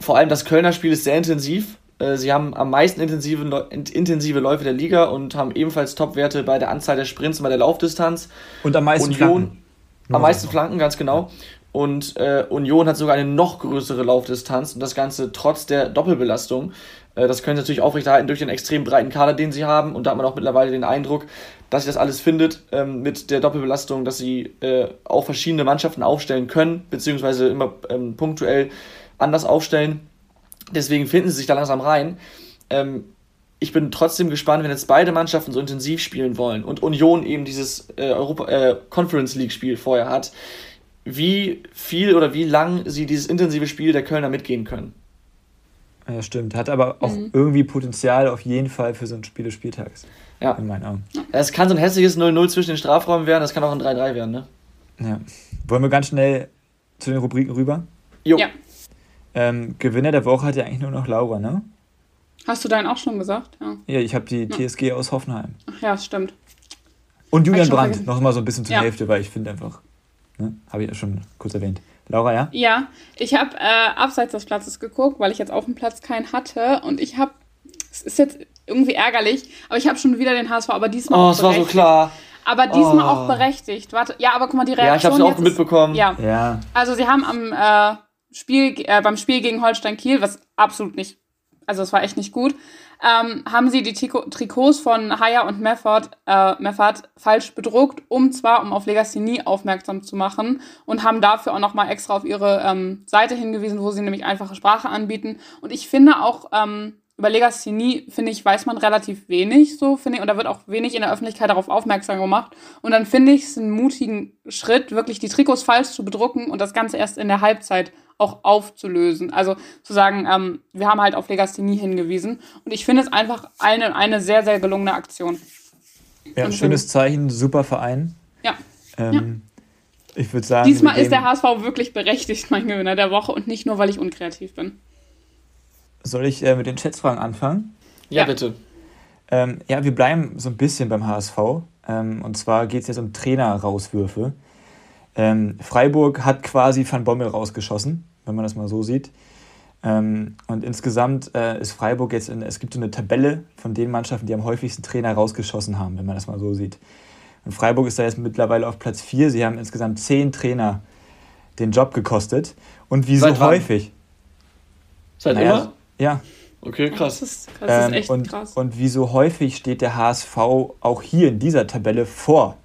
vor allem das Kölner Spiel ist sehr intensiv. Äh, sie haben am meisten intensive, intensive Läufe der Liga und haben ebenfalls Topwerte bei der Anzahl der Sprints und bei der Laufdistanz. Und am meisten Union, Flanken. Am meisten Flanken, ganz genau. Und äh, Union hat sogar eine noch größere Laufdistanz und das Ganze trotz der Doppelbelastung. Äh, das können sie natürlich aufrechterhalten durch den extrem breiten Kader, den sie haben. Und da hat man auch mittlerweile den Eindruck, dass sich das alles findet ähm, mit der Doppelbelastung, dass sie äh, auch verschiedene Mannschaften aufstellen können, beziehungsweise immer ähm, punktuell anders aufstellen. Deswegen finden sie sich da langsam rein. Ähm, ich bin trotzdem gespannt, wenn jetzt beide Mannschaften so intensiv spielen wollen und Union eben dieses äh, Europa äh, Conference League Spiel vorher hat, wie viel oder wie lang sie dieses intensive Spiel der Kölner mitgehen können. Ja, stimmt. Hat aber auch mhm. irgendwie Potenzial auf jeden Fall für so ein Spiel des Spieltags. Ja. In meinen Augen. Es kann so ein hässliches 0-0 zwischen den Strafräumen werden, das kann auch ein 3-3 werden, ne? Ja. Wollen wir ganz schnell zu den Rubriken rüber? Jo. Ja. Ähm, Gewinner der Woche hat ja eigentlich nur noch Laura, ne? Hast du deinen auch schon gesagt? Ja, ja ich habe die TSG aus Hoffenheim. Ach ja, stimmt. Und Julian Brandt, noch mal so ein bisschen zur ja. Hälfte, weil ich finde einfach, ne, habe ich ja schon kurz erwähnt. Laura, ja? Ja, ich habe äh, abseits des Platzes geguckt, weil ich jetzt auf dem Platz keinen hatte und ich habe, es ist jetzt irgendwie ärgerlich, aber ich habe schon wieder den HSV, aber diesmal Oh, es war so klar. Aber diesmal oh. auch berechtigt. Warte, ja, aber guck mal, die Reaktion. Ja, ich habe es auch mitbekommen. Ist, ja. ja. Also sie haben am äh, Spiel, äh, beim Spiel gegen Holstein Kiel, was absolut nicht, also es war echt nicht gut, ähm, haben sie die Triko Trikots von Haya und Meffert, äh, Meffert falsch bedruckt, um zwar um auf Legasthenie aufmerksam zu machen und haben dafür auch nochmal extra auf ihre ähm, Seite hingewiesen, wo sie nämlich einfache Sprache anbieten. Und ich finde auch, ähm, über Legasthenie, finde ich, weiß man relativ wenig, so finde ich, und da wird auch wenig in der Öffentlichkeit darauf aufmerksam gemacht. Und dann finde ich es einen mutigen Schritt, wirklich die Trikots falsch zu bedrucken und das Ganze erst in der Halbzeit auch aufzulösen. Also zu sagen, ähm, wir haben halt auf Legasthenie hingewiesen. Und ich finde es einfach eine, eine sehr, sehr gelungene Aktion. Ja, schönes Zeichen, super Verein. Ja. Ähm, ja. Ich würde sagen. Diesmal ist der HSV wirklich berechtigt, mein Gewinner der Woche und nicht nur, weil ich unkreativ bin. Soll ich äh, mit den Chatsfragen anfangen? Ja, ja. bitte. Ähm, ja, wir bleiben so ein bisschen beim HSV. Ähm, und zwar geht es jetzt um Trainer-Rauswürfe. Ähm, Freiburg hat quasi Van Bommel rausgeschossen, wenn man das mal so sieht. Ähm, und insgesamt äh, ist Freiburg jetzt, in, es gibt so eine Tabelle von den Mannschaften, die am häufigsten Trainer rausgeschossen haben, wenn man das mal so sieht. Und Freiburg ist da jetzt mittlerweile auf Platz 4. Sie haben insgesamt zehn Trainer den Job gekostet. Und wie Seit so häufig. Seit naja, immer? Ja. Okay, krass. Das ist, das ist ähm, echt und, krass. Und wie so häufig steht der HSV auch hier in dieser Tabelle vor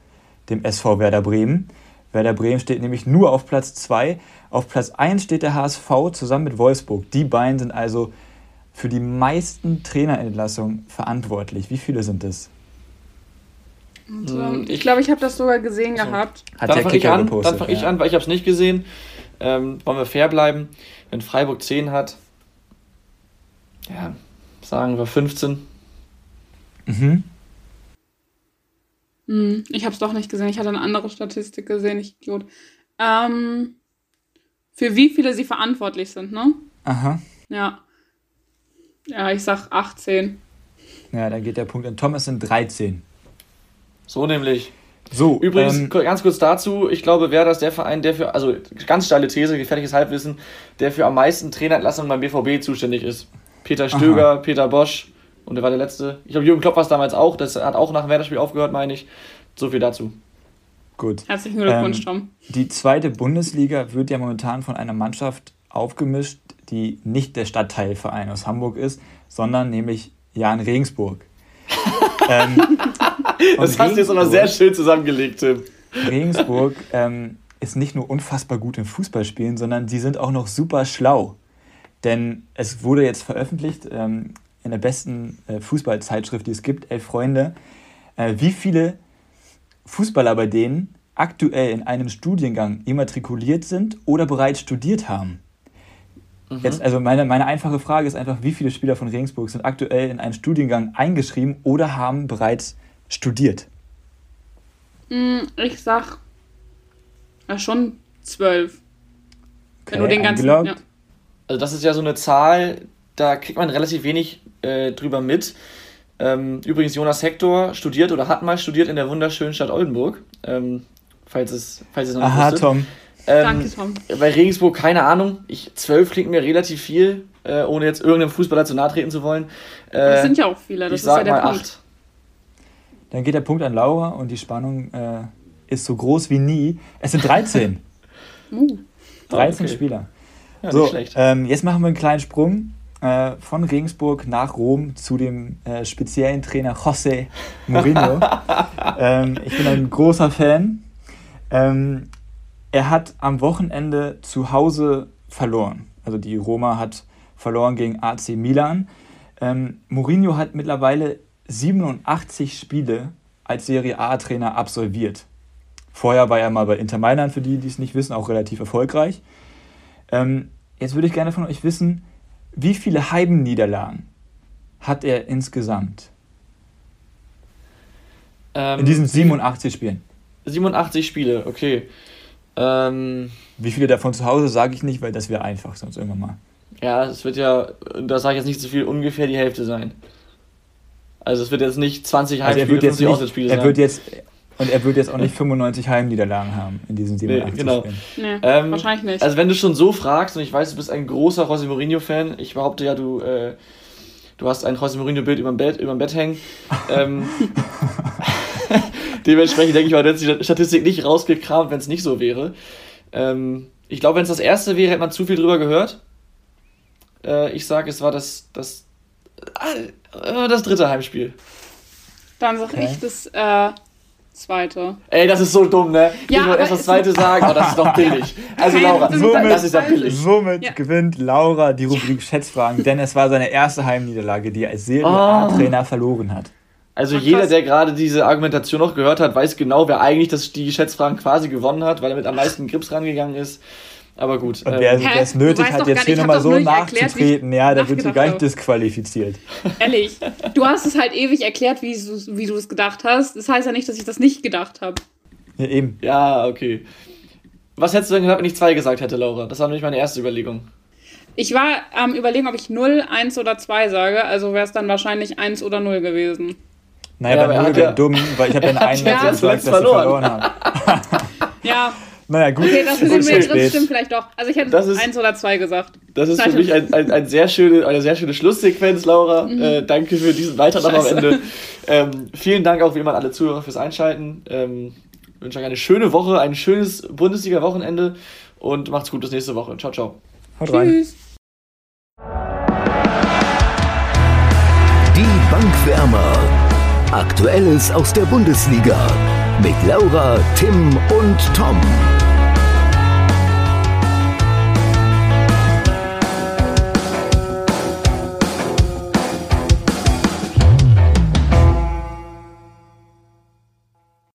dem SV Werder Bremen. Werder Bremen steht nämlich nur auf Platz 2. Auf Platz 1 steht der HSV zusammen mit Wolfsburg. Die beiden sind also für die meisten Trainerentlassungen verantwortlich. Wie viele sind es? Also, ich glaube, ich habe das sogar gesehen also, gehabt. Hat dann fange ich an, gepostet, dann fange ja. ich an, weil ich habe es nicht gesehen. Ähm, wollen wir fair bleiben? Wenn Freiburg 10 hat, ja, sagen wir 15. Mhm. Hm, ich habe es doch nicht gesehen. Ich hatte eine andere Statistik gesehen, ich Idiot. Ähm, für wie viele sie verantwortlich sind, ne? Aha. Ja. Ja, ich sag 18. Ja, dann geht der Punkt an Tom. Es sind 13. So nämlich. So, Übrigens, ähm, ganz kurz dazu, ich glaube, Werder ist der Verein, der für, also ganz steile These, gefährliches Halbwissen, der für am meisten Trainerentlassungen beim BVB zuständig ist. Peter Stöger, Peter Bosch und der war der letzte. Ich glaube, Jürgen Klopp war es damals auch, das hat auch nach dem Werder-Spiel aufgehört, meine ich. So viel dazu. gut. Herzlichen Glückwunsch, Ähm, Tom. Die zweite Bundesliga wird ja momentan von einer Mannschaft aufgemischt, die nicht der Stadtteilverein aus Hamburg ist, sondern nämlich Jan Regensburg. ähm, Das hast du jetzt aber Regensburg- sehr schön zusammengelegt, Tim. Regensburg ähm, ist nicht nur unfassbar gut im Fußballspielen, sondern sie sind auch noch super schlau. Denn es wurde jetzt veröffentlicht ähm, in der besten äh, Fußballzeitschrift, die es gibt, Elf Freunde, äh, wie viele Fußballer bei denen aktuell in einem Studiengang immatrikuliert sind oder bereits studiert haben. Jetzt, also meine, meine einfache Frage ist einfach, wie viele Spieler von Regensburg sind aktuell in einen Studiengang eingeschrieben oder haben bereits studiert? Hm, ich sag ja, schon zwölf. Wenn Okay, du den ganzen. Ja. Also das ist ja so eine Zahl, da kriegt man relativ wenig äh, drüber mit. Ähm, übrigens, Jonas Hector studiert oder hat mal studiert in der wunderschönen Stadt Oldenburg. Ähm, falls es, falls es noch nicht Aha. Tom. Ähm, Danke, Tom. Bei Regensburg keine Ahnung. Ich, zwölf klingt mir relativ viel, äh, ohne jetzt irgendeinem Fußballer zu nahe treten zu wollen. Äh, Das sind ja auch viele, das ich ist ja sag der mal Punkt. acht. Dann geht der Punkt an Laura und die Spannung äh, ist so groß wie nie. Es sind 13. Uh, 13 okay. Spieler. Ja, so, nicht schlecht. ähm, jetzt machen wir einen kleinen Sprung äh, von Regensburg nach Rom zu dem äh, speziellen Trainer José Mourinho. ähm, ich bin ein großer Fan. Ähm, er hat am Wochenende zu Hause verloren. Also die Roma hat verloren gegen AC Milan. Ähm, Mourinho hat mittlerweile 87 Spiele als Serie A-Trainer absolviert. Vorher war er mal bei Inter Mailand, für die, die es nicht wissen, auch relativ erfolgreich. Ähm, jetzt würde ich gerne von euch wissen, wie viele Heimniederlagen hat er insgesamt Ähm, in diesen 87 Spielen? 87 Spiele, okay. Ähm, Wie viele davon zu Hause sage ich nicht, weil das wäre einfach sonst irgendwann mal. ja, es wird ja, da sage ich jetzt nicht zu viel, ungefähr die Hälfte sein. Also es wird jetzt nicht 20 Also er Heimspiele, wird jetzt 50 nicht, er sein. wird jetzt und er wird jetzt auch nicht 95 Heimniederlagen haben in diesen 87 genau. Spielen. nee, Ähm, wahrscheinlich nicht. Also wenn du schon so fragst, und ich weiß, du bist ein großer José Mourinho-Fan, ich behaupte ja, du, äh, du hast ein José Mourinho-Bild über dem Bett, überm Bett hängen. ähm, dementsprechend denke ich mal, du hättest die Statistik nicht rausgekramt, wenn es nicht so wäre. Ähm, ich glaube, wenn es das erste wäre, hätte man zu viel drüber gehört. Äh, ich sage, es war das, das, äh, das dritte Heimspiel. Dann sag Okay. ich das äh, zweite. Ey, das ist so dumm, ne? ich Ja, wollte aber erst das zweite sagen, aber das ist doch billig. Also Nein, Laura, das ist- Somit- das ist ja billig. Somit Ja. gewinnt Laura die Rubrik Schätzfragen, denn es war seine erste Heimniederlage, die er als Serie A-Trainer verloren hat. Also Ach, jeder, der gerade diese Argumentation noch gehört hat, weiß genau, wer eigentlich das, die Schätzfragen quasi gewonnen hat, weil er mit am meisten Grips rangegangen ist. Aber gut. Und ähm, wer, wer es nötig hat, jetzt gar hier nicht, ich nochmal so nicht ich nachzutreten, ja, der wird hier nachgedacht gleich habe. disqualifiziert. Ehrlich, du hast es halt ewig erklärt, wie, du- wie du es gedacht hast. Das heißt ja nicht, dass ich das nicht gedacht habe. Ja, eben. ja, okay. Was hättest du denn gesagt, wenn ich zwei gesagt hätte, Laura? Das war nämlich meine erste Überlegung. Ich war am überlegen, ob ich 0, 1 oder 2 sage, also wäre es dann wahrscheinlich 1 oder 0 gewesen. Naja, Ja, bei aber er Null hat wäre ja- dumm, weil ich habe Match zuletzt gesagt, dass sie verloren. verloren haben. Ja, Naja, gut. okay, das, ist Begriff spät. stimmt vielleicht doch. Also ich hätte Das ist- 1 oder 2 gesagt. Das ist für mich ein, ein, ein sehr schöne, eine sehr schöne Schlusssequenz, Laura. Äh, danke für diesen Beitrag am. Ende. Ähm, vielen Dank auch wie immer an alle Zuhörer fürs Einschalten. Ähm, ich wünsche euch eine schöne Woche, ein schönes Bundesliga-Wochenende und macht's gut bis nächste Woche. Ciao, ciao. Haut rein. Tschüss. Die Bankwärmer. Aktuelles aus der Bundesliga. Mit Laura, Tim und Tom.